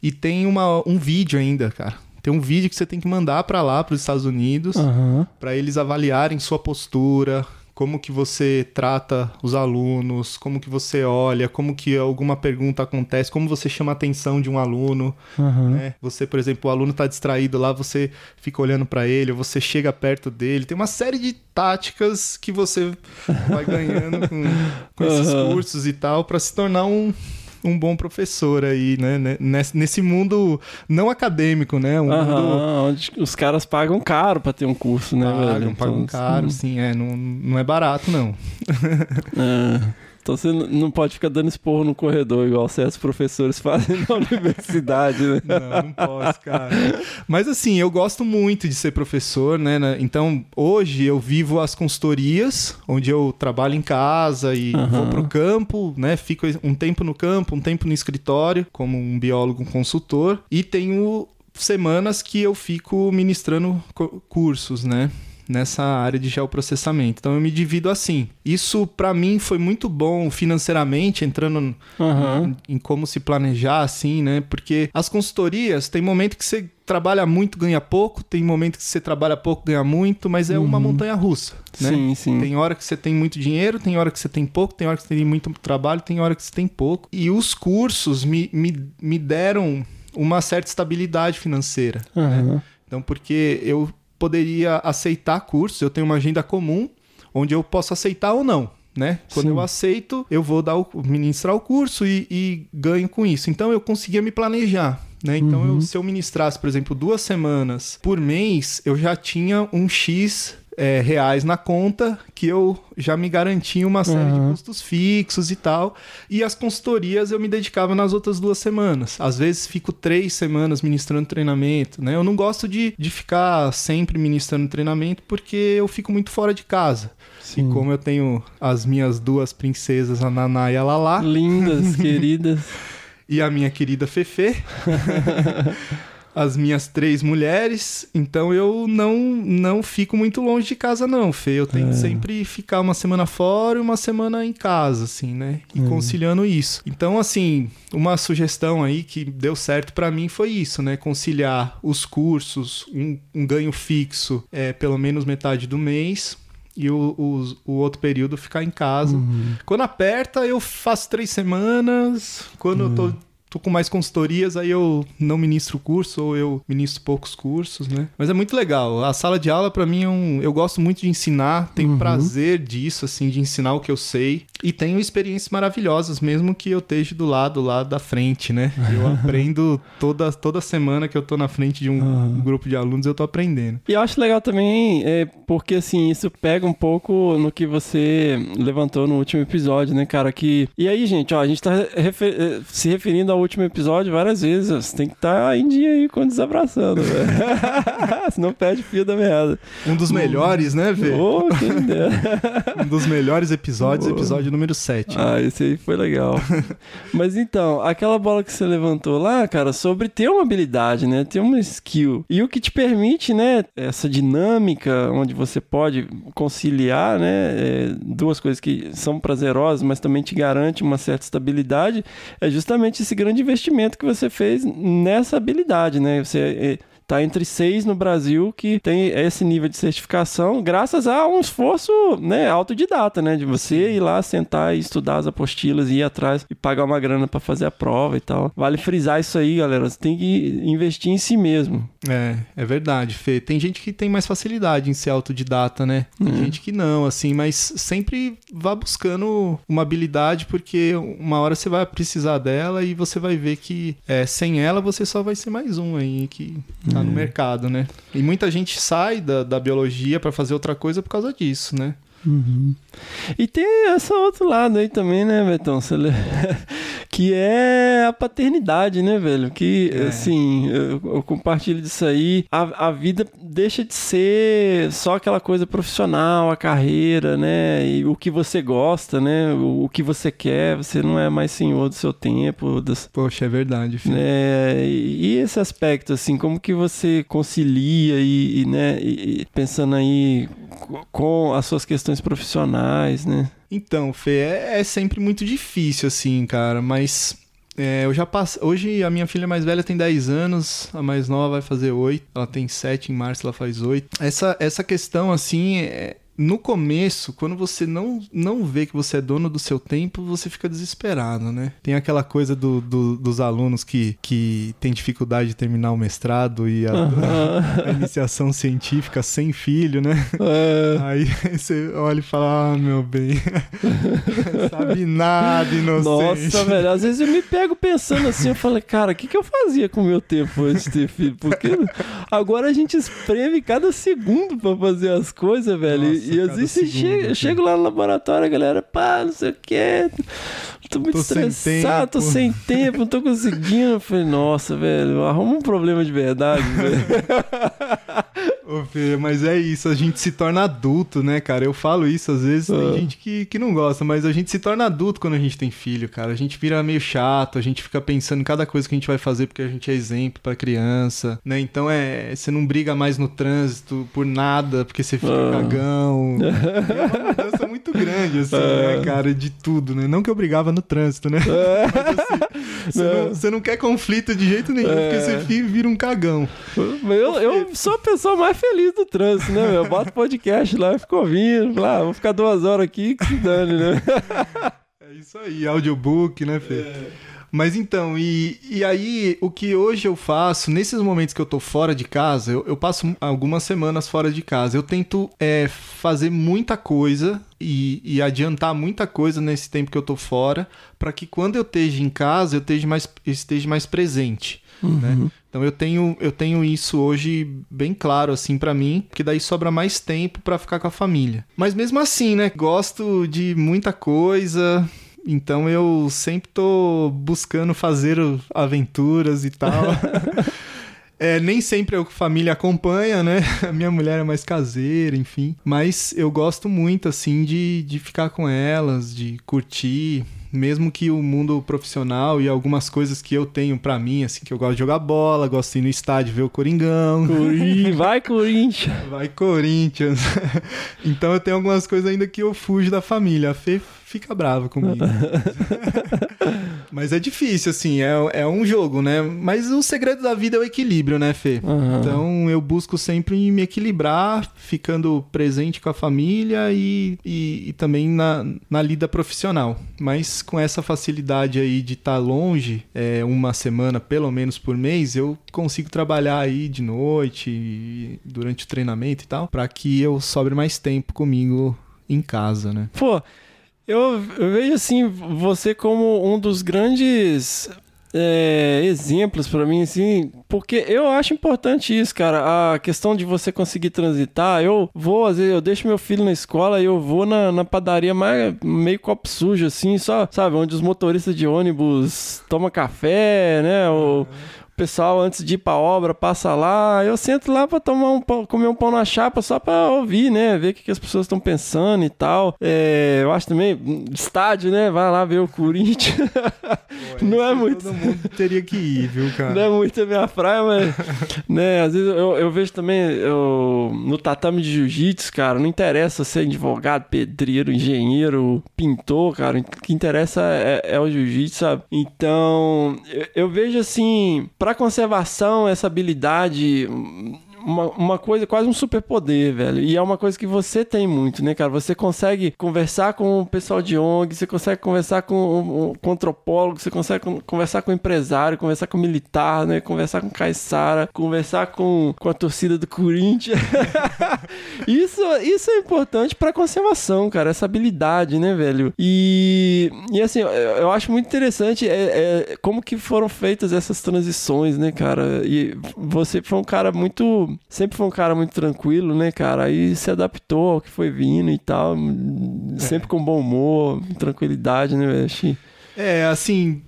E tem uma, um vídeo ainda, cara. Tem um vídeo que você tem que mandar pra lá, pros Estados Unidos, Aham. pra eles avaliarem sua postura, como que você trata os alunos, como que você olha, como que alguma pergunta acontece, como você chama a atenção de um aluno Aham. né? Você, por exemplo, o aluno tá distraído lá, você fica olhando para ele, você chega perto dele. Tem uma série de táticas que você vai ganhando com, com esses Aham. cursos e tal para se tornar um, um bom professor aí, né? né? Nesse, nesse mundo não acadêmico, né? Um mundo onde os caras pagam caro pra ter um curso, né, pagam, velho? pagam Então, caro, sim, é, não, não é barato, não. É. Então você não pode ficar dando esporro no corredor, igual certos professores fazem na universidade, né? Não, não posso, cara. Mas assim, eu gosto muito de ser professor, né? né? Então, hoje eu vivo as consultorias, onde eu trabalho em casa e Aham. vou pro campo, né? Fico um tempo no campo, um tempo no escritório, como um biólogo consultor. E tenho semanas que eu fico ministrando cursos, né? Nessa área de geoprocessamento. Então eu me divido assim. Isso pra mim foi muito bom financeiramente, entrando Aham. em como se planejar, assim, né? Porque as consultorias, tem momento que você trabalha muito, ganha pouco, tem momento que você trabalha pouco, ganha muito, mas é uma montanha russa, né? Sim, sim. Tem hora que você tem muito dinheiro, tem hora que você tem pouco, tem hora que você tem muito trabalho, tem hora que você tem pouco. E os cursos me, me, me deram uma certa estabilidade financeira. Aham. Então, porque eu poderia aceitar cursos, eu tenho uma agenda comum, onde eu posso aceitar ou não, né? Quando Sim. eu aceito, eu vou dar o, ministrar o curso e, e ganho com isso. Então, eu conseguia me planejar. Né? Então, eu- se eu ministrasse, por exemplo, duas semanas por mês, eu já tinha um X é, reais na conta, que eu já me garantia uma série de custos fixos e tal. E as consultorias eu me dedicava nas outras duas semanas. Às vezes fico três semanas ministrando treinamento, né? Eu não gosto de, de ficar sempre ministrando treinamento porque eu fico muito fora de casa. E como eu tenho as minhas duas princesas, a Naná e a Lalá, Lindas, queridas. e a minha querida Fefe. As minhas três mulheres, então eu não não fico muito longe de casa, não, Fê. Eu tenho que sempre ficar uma semana fora e uma semana em casa, assim, né? E conciliando isso. Então, assim, uma sugestão aí que deu certo pra mim foi isso, né? Conciliar os cursos, um, um ganho fixo, é, pelo menos metade do mês, e o, o, o outro período ficar em casa. Quando aperta, eu faço três semanas. Quando eu tô, tô com mais consultorias, aí eu não ministro curso ou eu ministro poucos cursos, né? Mas é muito legal. A sala de aula, pra mim, é um... eu gosto muito de ensinar, tenho prazer disso, assim, de ensinar o que eu sei. E tenho experiências maravilhosas, mesmo que eu esteja do lado lá da frente, né? Eu aprendo toda, toda semana que eu tô na frente de um grupo de alunos, eu tô aprendendo. E eu acho legal também, é, porque assim, isso pega um pouco no que você levantou no último episódio, né, cara? Que... E aí, gente, ó, a gente tá refer- eh, se referindo ao último episódio várias vezes. Você tem que estar em dia aí quando desabraçando, velho. Senão perde fio da merda. Um dos melhores, né, Vê? Ô, quem dera. Um dos melhores episódios, Boa. episódio número 7. Ah, esse aí foi legal. Mas então, aquela bola que você levantou lá, cara, sobre ter uma habilidade, né? Ter uma skill. E o que te permite, né? Essa dinâmica onde você pode conciliar, né? é, duas coisas que são prazerosas, mas também te garante uma certa estabilidade, é justamente esse grande investimento que você fez nessa habilidade, né? Você. É, Tá entre seis no Brasil que tem esse nível de certificação, graças a um esforço né, autodidata, né? De você ir lá, sentar e estudar as apostilas, ir atrás e pagar uma grana pra fazer a prova e tal. Vale frisar isso aí, galera. Você tem que investir em si mesmo. É, é verdade, Fê. Tem gente que tem mais facilidade em ser autodidata, né? Tem Uhum. gente que não, assim, mas sempre vá buscando uma habilidade, porque uma hora você vai precisar dela e você vai ver que é, sem ela você só vai ser mais um aí que tá Uhum. no mercado, né? E muita gente sai da, da biologia pra fazer outra coisa por causa disso, né? E tem esse outro lado aí também, né, Betão? Que é a paternidade, né, velho? Que, É. assim, eu, eu compartilho disso aí. A, a vida deixa de ser só aquela coisa profissional, a carreira, né? E o que você gosta, né? O, o que você quer. Você não é mais senhor do seu tempo, das, Poxa, é verdade, Fê. né? E e esse aspecto, assim, como que você concilia e, e, né, e- pensando aí co- com as suas questões profissionais, né? Então, Fê, é, é sempre muito difícil, assim, cara, mas é, eu já passo. Hoje a minha filha mais velha tem 10 anos, a mais nova vai fazer 8. Ela tem 7 em março, ela faz 8. Essa, essa questão, assim, é. No começo, quando você não, não vê que você é dono do seu tempo, você fica desesperado, né? Tem aquela coisa do, do- dos alunos que, que tem dificuldade de terminar o mestrado e a, a iniciação científica sem filho, né? É, Aí você olha e fala, ah, meu bem, sabe nada, inocente. Nossa, velho, às vezes eu me pego pensando assim, eu falo, cara, o que, que eu fazia com o meu tempo antes de ter filho? Porque agora a gente espreme cada segundo pra fazer as coisas, velho. Nossa, e às cada vezes você segundo, chega, cara. eu chego lá no laboratório, a galera, pá, não sei o que, tô muito Tô estressado, tô sem tempo, não tô conseguindo. Eu falei, nossa, velho, arruma um problema de verdade, velho. Ô, Fê, mas é isso, a gente se torna adulto, né, cara? Eu falo isso, às vezes tem Ah. gente que, que não gosta, mas a gente se torna adulto quando a gente tem filho, cara. A gente vira meio chato, a gente fica pensando em cada coisa que a gente vai fazer porque a gente é exemplo pra criança, né? Então é, você não briga mais no trânsito por nada, porque você fica Ah. cagão. E é uma mudança muito grande, assim, né, cara? De tudo, né? Não que eu brigava no trânsito, né? Mas assim, você não, você não quer conflito de jeito nenhum, porque você vira um cagão. Eu, eu sou a pessoa mais feliz do trânsito, né, meu? Eu boto podcast lá, fico ouvindo, lá, vou ficar duas horas aqui, que se dane, né? É isso aí, audiobook, né, Fê? Mas então, e, e aí, o que hoje eu faço, nesses momentos que eu tô fora de casa, eu, eu passo algumas semanas fora de casa. Eu tento é, fazer muita coisa e, e adiantar muita coisa nesse tempo que eu tô fora, para que quando eu esteja em casa, eu esteja mais, esteja mais presente. né? Então eu tenho, eu tenho isso hoje bem claro assim pra mim, porque daí sobra mais tempo pra ficar com a família. Mas mesmo assim, né, gosto de muita coisa, então eu sempre tô buscando fazer aventuras e tal. É, nem sempre a família acompanha, né? A minha mulher é mais caseira, enfim. Mas eu gosto muito, assim, de, de ficar com elas, de curtir. Mesmo que o mundo profissional e algumas coisas que eu tenho pra mim, assim, que eu gosto de jogar bola, gosto de ir no estádio ver o Coringão. Corin- Vai, Corinthians. Vai Corinthians. então eu tenho algumas coisas ainda que eu fujo da família. A Fê fica brava comigo. Mas é difícil, assim, é, é um jogo, né? Mas o segredo da vida é o equilíbrio, né, Fê? Aham. Então eu busco sempre me equilibrar, ficando presente com a família e, e, e também na, na lida profissional. Mas com essa facilidade aí de estar longe, é, uma semana pelo menos por mês, eu consigo trabalhar aí de noite, durante o treinamento e tal, para que eu sobre mais tempo comigo em casa, né? Pô, eu, vejo assim você como um dos grandes é, exemplos pra mim, assim, porque eu acho importante isso, cara. A questão de você conseguir transitar. Eu vou, às vezes, eu deixo meu filho na escola e eu vou na, na padaria mais, meio copo sujo, assim, só, sabe, onde os motoristas de ônibus tomam café, né? O, o pessoal, antes de ir pra obra, passa lá. Eu sento lá pra tomar um pão, comer um pão na chapa só pra ouvir, né? Ver o que, que as pessoas estão pensando e tal. É, eu acho também, estádio, né? Vai lá ver o Corinthians. não é muito. Todo mundo teria que ir, viu, cara? Não é muito a minha praia, mas. né, às vezes eu, eu vejo também eu, no tatame de jiu-jitsu, cara, não interessa ser advogado, pedreiro, engenheiro, pintor, cara. O que interessa é, é o jiu-jitsu, sabe? Então, eu, eu vejo assim, pra conservação, essa habilidade. Uma, uma coisa, quase um superpoder, velho. E é uma coisa que você tem muito, né, cara? Você consegue conversar com o pessoal de ONG, você consegue conversar com, o antropólogo, você consegue con- conversar com empresário, conversar com militar, né? Conversar com Caissara, conversar com, com a torcida do Corinthians. isso, isso é importante pra conservação, cara. Essa habilidade, né, velho? E, e assim, eu, eu acho muito interessante é, é, como que foram feitas essas transições, né, cara? E você foi um cara muito. Sempre foi um cara muito tranquilo, né, cara? Aí se adaptou ao que foi vindo e tal. Sempre com bom humor, tranquilidade, né, velho? É, assim,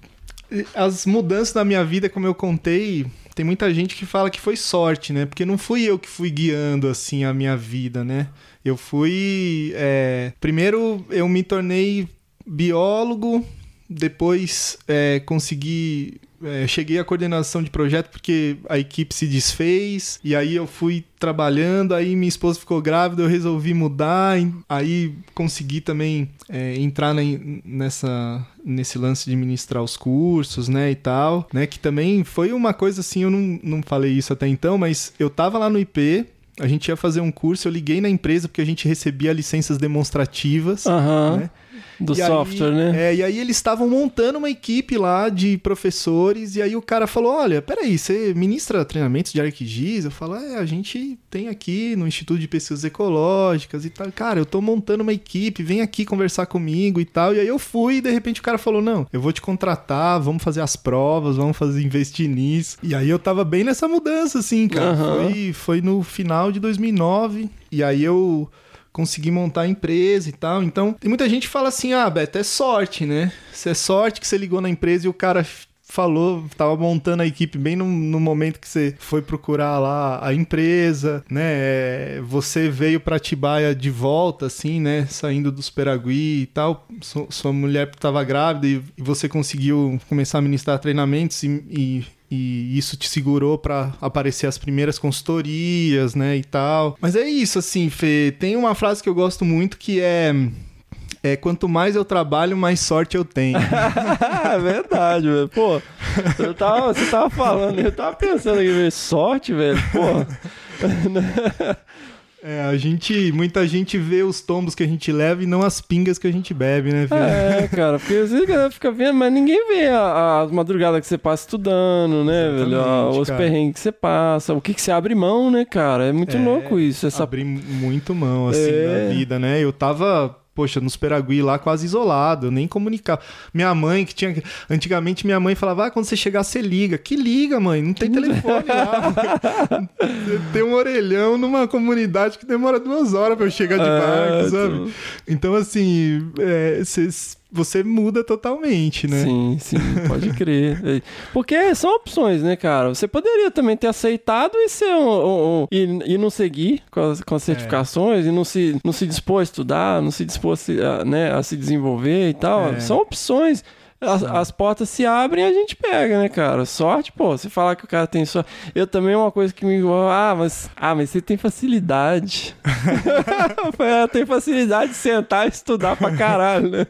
as mudanças na minha vida, como eu contei, tem muita gente que fala que foi sorte, né? Porque não fui eu que fui guiando, assim, a minha vida, né? Eu fui. é, Primeiro, eu me tornei biólogo, depois é, consegui. é, cheguei à coordenação de projeto porque a equipe se desfez, e aí eu fui trabalhando, aí minha esposa ficou grávida, eu resolvi mudar, aí consegui também é, entrar na- nessa, nesse lance de ministrar os cursos, né, e tal, né, que também foi uma coisa assim, eu não, não falei isso até então, mas eu tava lá no IP, a gente ia fazer um curso, eu liguei na empresa porque a gente recebia licenças demonstrativas, Aham. né? Do E aí- software, né? É, e aí eles estavam montando uma equipe lá de professores, e aí o cara falou: Olha, peraí, você ministra treinamentos de ArcGIS? Eu falo: É, a gente tem aqui no Instituto de Pesquisas Ecológicas e tal. Cara, eu tô montando uma equipe, vem aqui conversar comigo e tal. E aí eu fui, e de repente o cara falou: Não, eu vou te contratar, vamos fazer as provas, vamos fazer investir nisso. E aí eu tava bem nessa mudança, assim, cara. Aham. Foi, foi no final de 2009, e aí eu consegui montar a empresa e tal. Então, tem muita gente que fala assim: ah, Beto, é sorte, né? Isso é sorte que você ligou na empresa e o cara falou, tava montando a equipe bem no, no momento que você foi procurar lá a empresa, né? É, Você veio pra Atibaia de volta, assim, né? Saindo dos Peragui e tal. Su- Sua mulher tava grávida e e você conseguiu começar a ministrar treinamentos e- e e isso te segurou pra aparecer as primeiras consultorias, né, e tal. Mas é isso, assim, Fê. Tem uma frase que eu gosto muito que é. É quanto mais eu trabalho, mais sorte eu tenho. É verdade, velho. Pô, eu tava, você tava falando, eu tava pensando aqui, velho, sorte, velho. Pô. É, a gente. Muita gente vê os tombos que a gente leva e não as pingas que a gente bebe, né, Fê? É, cara, porque às vezes a galera fica vendo, mas ninguém vê a- as madrugadas que você passa estudando, né, velho? A- Os cara. perrengues que você passa, o que, que você abre mão, né, cara? É muito É, louco isso. Essa... Abrir muito mão, assim, É. da vida, né? Eu tava poxa, nos Peragui lá quase isolado, nem comunicava. Minha mãe, que tinha. Antigamente minha mãe falava, ah, quando você chegar, você liga. Que liga, mãe? Não tem telefone lá. tem um orelhão numa comunidade que demora duas horas pra eu chegar de barco, sabe? então- Então, assim, é, cês- você muda totalmente, né? Sim, sim, pode crer. É, Porque são opções, né, cara? Você poderia também ter aceitado e ser um, um- um- e, e não seguir com as, com as certificações e não se, não se dispor a estudar, não se dispor a se, a, né, a se desenvolver e tal. É. São opções. As, as portas se abrem e a gente pega, né, cara? Sorte, pô, você falar que o cara tem sorte. Eu também, uma coisa que me. Ah, mas, ah, mas você tem facilidade. Ah, tem facilidade de sentar e estudar pra caralho, né?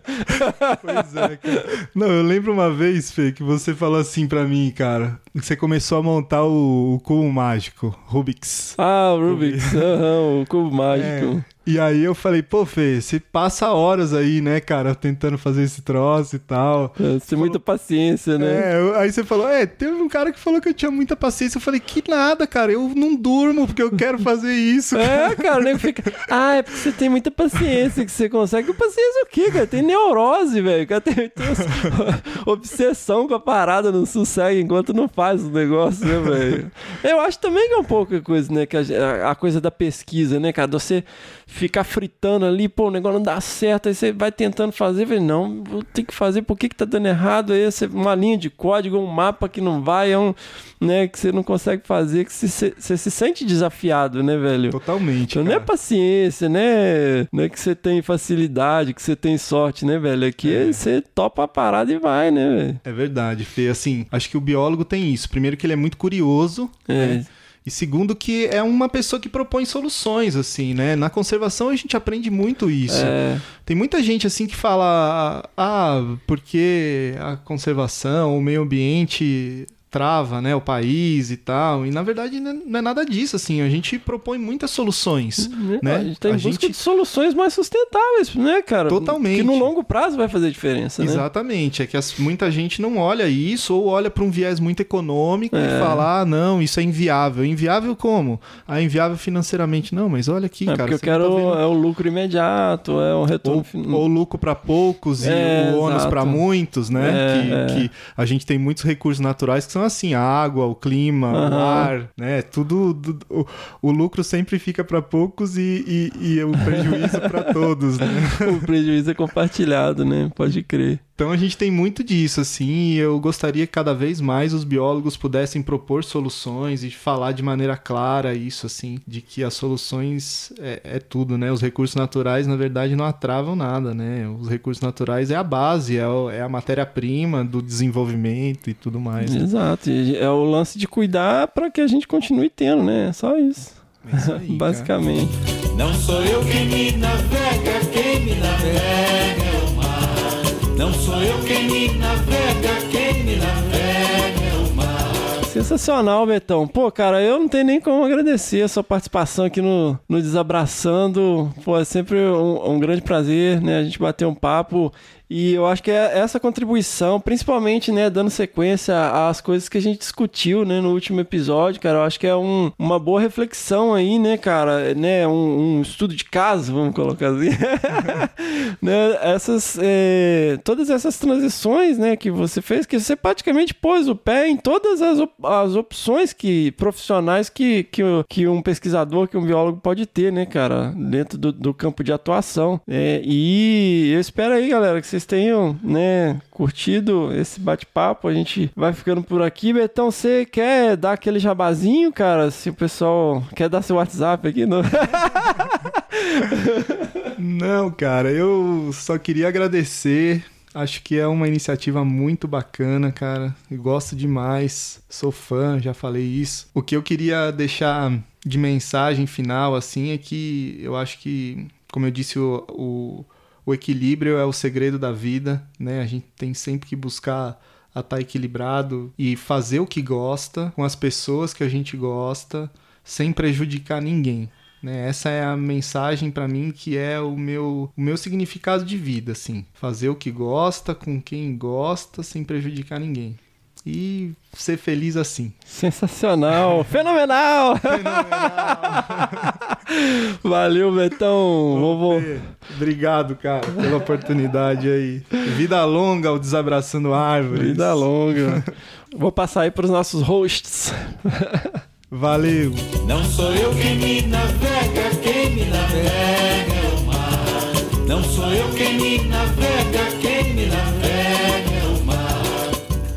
Pois é, cara. Não, eu lembro uma vez, Fê, que você falou assim pra mim, cara. Que você começou a montar o, o cubo mágico, Rubik's. Ah, o Rubik's, aham, o cubo mágico. É. E aí eu falei, pô, Fê, você passa horas aí, né, cara, tentando fazer esse troço e tal. É, Você tem muita paciência, né? É, aí você falou, é, teve um cara que falou que eu tinha muita paciência. Eu falei, que nada, cara, eu não durmo porque eu quero fazer isso. É, cara, o nego fica. Ah, é porque você tem muita paciência que você consegue. Paciência o quê, cara? Tem neurose, velho. O cara tem, tem obsessão com a parada, não sossega enquanto não faz o negócio, né, velho? Eu acho também que é um pouco a coisa, né? Que a, a coisa da pesquisa, né, cara? Você ficar fritando ali, pô, o negócio não dá certo, aí você vai tentando fazer, velho, não, vou ter que fazer, por que que tá dando errado? Aí você, uma linha de código, um mapa que não vai, é um, né, que você não consegue fazer, que você, você- se sente desafiado, né, velho? Totalmente. Então não é cara. paciência, né? Não é que você tem facilidade, que você tem sorte, né, velho? Aqui É. você topa a parada e vai, né, velho? É verdade, Fê. Assim, acho que o biólogo tem isso. Primeiro que ele é muito curioso, É. né? E segundo que é uma pessoa que propõe soluções, assim, né? Na conservação a gente aprende muito isso. É, Tem muita gente, assim, que fala... Ah, porque a conservação, o meio ambiente trava, né? O país e tal. E, na verdade, não é- é nada disso, assim. A gente propõe muitas soluções, né? A gente tá em A busca gente- de soluções mais sustentáveis, né, cara? Totalmente. Que no longo prazo vai fazer diferença, né? Exatamente, é que as- muita gente não olha isso ou olha para um viés muito econômico É. e fala, ah, não, isso é inviável. Inviável como? Ah, inviável financeiramente. Não, mas olha aqui, É cara. porque eu não quero tá é o lucro imediato, é o retorno ou, lucro para poucos e É, o ônus para muitos, né? É, que, é. que a gente tem muitos recursos naturais que são assim, a água, o clima, o Aham. ar, né? Tudo, du- o, o lucro sempre fica para poucos e, e, e o prejuízo para todos, né? o prejuízo é compartilhado, né? Pode crer. Então a gente tem muito disso, assim, e eu gostaria que cada vez mais os biólogos pudessem propor soluções e falar de maneira clara isso, assim, de que as soluções é, é tudo, né? Os recursos naturais, na verdade, não atravam nada, né? Os recursos naturais é a base, é, o- é a matéria-prima do desenvolvimento e tudo mais. né? Exato. E É o lance de cuidar para que a gente continue tendo, né? Só isso. É isso aí, cara. Basicamente. Não sou eu quem me navega, quem me navega é. Não sou eu quem me navega, quem me navega é o mar. Sensacional, Betão. Pô, cara, eu não tenho nem como agradecer a sua participação aqui no, no Desabraçando. Pô, é sempre um, um grande prazer, né? A gente bater um papo. E eu acho que é essa contribuição, principalmente, né, dando sequência às coisas que a gente discutiu, né, no último episódio, cara, eu acho que é um- uma boa reflexão aí, né, cara, né, um, um estudo de caso, vamos colocar assim, né, essas, é, todas essas transições, né, que você fez, que você praticamente pôs o pé em todas as, op- as opções que, profissionais que, que, que um pesquisador, que um biólogo pode ter, né, cara, dentro do, do campo de atuação. É, e eu espero aí, galera, que vocês tenham, né, curtido esse bate-papo. A gente vai ficando por aqui. Betão, você quer dar aquele jabazinho, cara? Se o pessoal quer dar seu WhatsApp aqui, não? Não, cara, eu só queria agradecer. Acho que é uma iniciativa muito bacana, cara. Eu gosto demais. Sou fã, já falei isso. O que eu queria deixar de mensagem final, assim, é que eu acho que, como eu disse, o, o, o equilíbrio é o segredo da vida, né? A gente tem sempre que buscar a estar equilibrado e fazer o que gosta com as pessoas que a gente gosta, sem prejudicar ninguém. Né? Essa é a mensagem pra mim que é o meu, o meu significado de vida, assim. Fazer o que gosta, com quem gosta, sem prejudicar ninguém. E ser feliz assim. Sensacional, fenomenal. Valeu, Betão. Vovô. Obrigado, cara, pela oportunidade aí. Vida longa ao Desabraçando Árvores. Vida longa. Vou passar aí para os nossos hosts. Valeu. Não sou eu quem me navega, quem me navega é o mar. Não sou eu quem me navega, quem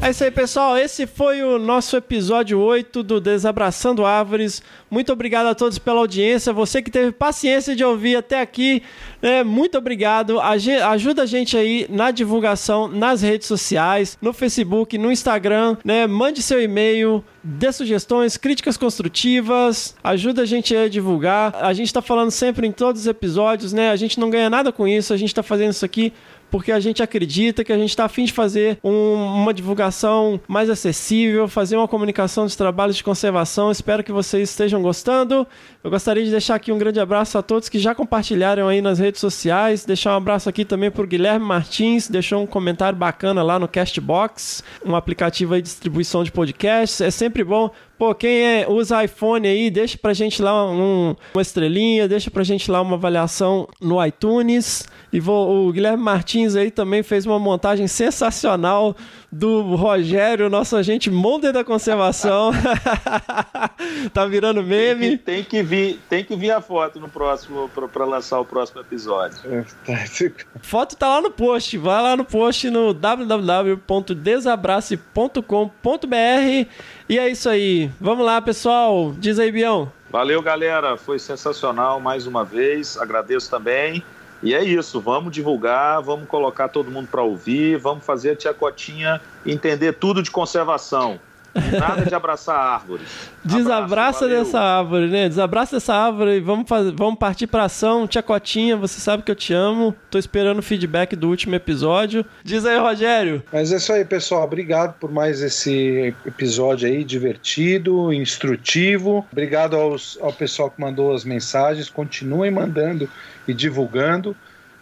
É isso aí, pessoal. Esse foi o nosso episódio 8 do Desabraçando Árvores. Muito obrigado a todos pela audiência. Você que teve paciência de ouvir até aqui, né? muito obrigado. Ajuda a gente aí na divulgação nas redes sociais, no Facebook, no Instagram. Né? Mande seu e-mail, dê sugestões, críticas construtivas. Ajuda a gente a divulgar. A gente está falando sempre em todos os episódios, né? A gente não ganha nada com isso. A gente está fazendo isso aqui porque a gente acredita que a gente está afim de fazer um- uma divulgação mais acessível, fazer uma comunicação dos trabalhos de conservação. Espero que vocês estejam gostando. Eu gostaria de deixar aqui um grande abraço a todos que já compartilharam aí nas redes sociais. Deixar um abraço aqui também para o Guilherme Martins, deixou um comentário bacana lá no Castbox, um aplicativo aí de distribuição de podcasts. É sempre bom Pô, quem é- usa iPhone aí, deixa pra gente lá um- uma estrelinha, deixa pra gente lá uma avaliação no iTunes. E vou- o Guilherme Martins aí também fez uma montagem sensacional do Rogério, nosso agente molder da conservação. tá virando meme. Tem que vir, tem que vir a foto no próximo para lançar o próximo episódio. Foto tá lá no post. Vai lá no post no www.desabrace.com.br. E é isso aí. Vamos lá, pessoal. Diz aí, Bião. Valeu, galera. Foi sensacional mais uma vez. Agradeço também. E é isso. Vamos divulgar, vamos colocar todo mundo para ouvir, vamos fazer a tia Cotinha entender tudo de conservação. Nada de abraçar árvores. Desabraça valeu. dessa árvore, né? Desabraça dessa árvore e vamos, fazer, vamos partir pra ação. Tia Cotinha, você sabe que eu te amo. Tô esperando o feedback do último episódio. Diz aí, Rogério. Mas é isso aí, pessoal. Obrigado por mais esse episódio aí, divertido, instrutivo. Obrigado aos, ao pessoal que mandou as mensagens. Continuem mandando e divulgando.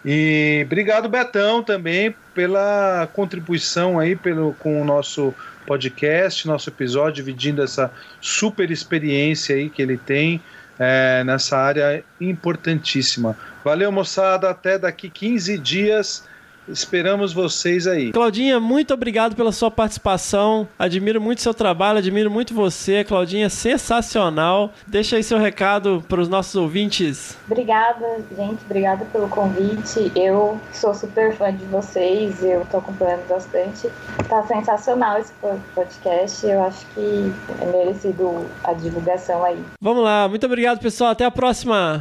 E obrigado, Betão, também pela contribuição aí pelo, com o nosso podcast, nosso episódio, dividindo essa super experiência aí que ele tem é, nessa área importantíssima. Valeu, moçada. Até daqui 15 dias. Esperamos vocês aí. Claudinha, muito obrigado pela sua participação. Admiro muito seu trabalho, admiro muito você. Claudinha, sensacional. Deixa aí seu recado para os nossos ouvintes. Obrigada, gente. Obrigada pelo convite. Eu sou super fã de vocês. Eu tô acompanhando bastante. Tá sensacional esse po- podcast. Eu acho que é merecido a divulgação aí. Vamos lá, muito obrigado, pessoal. Até a próxima.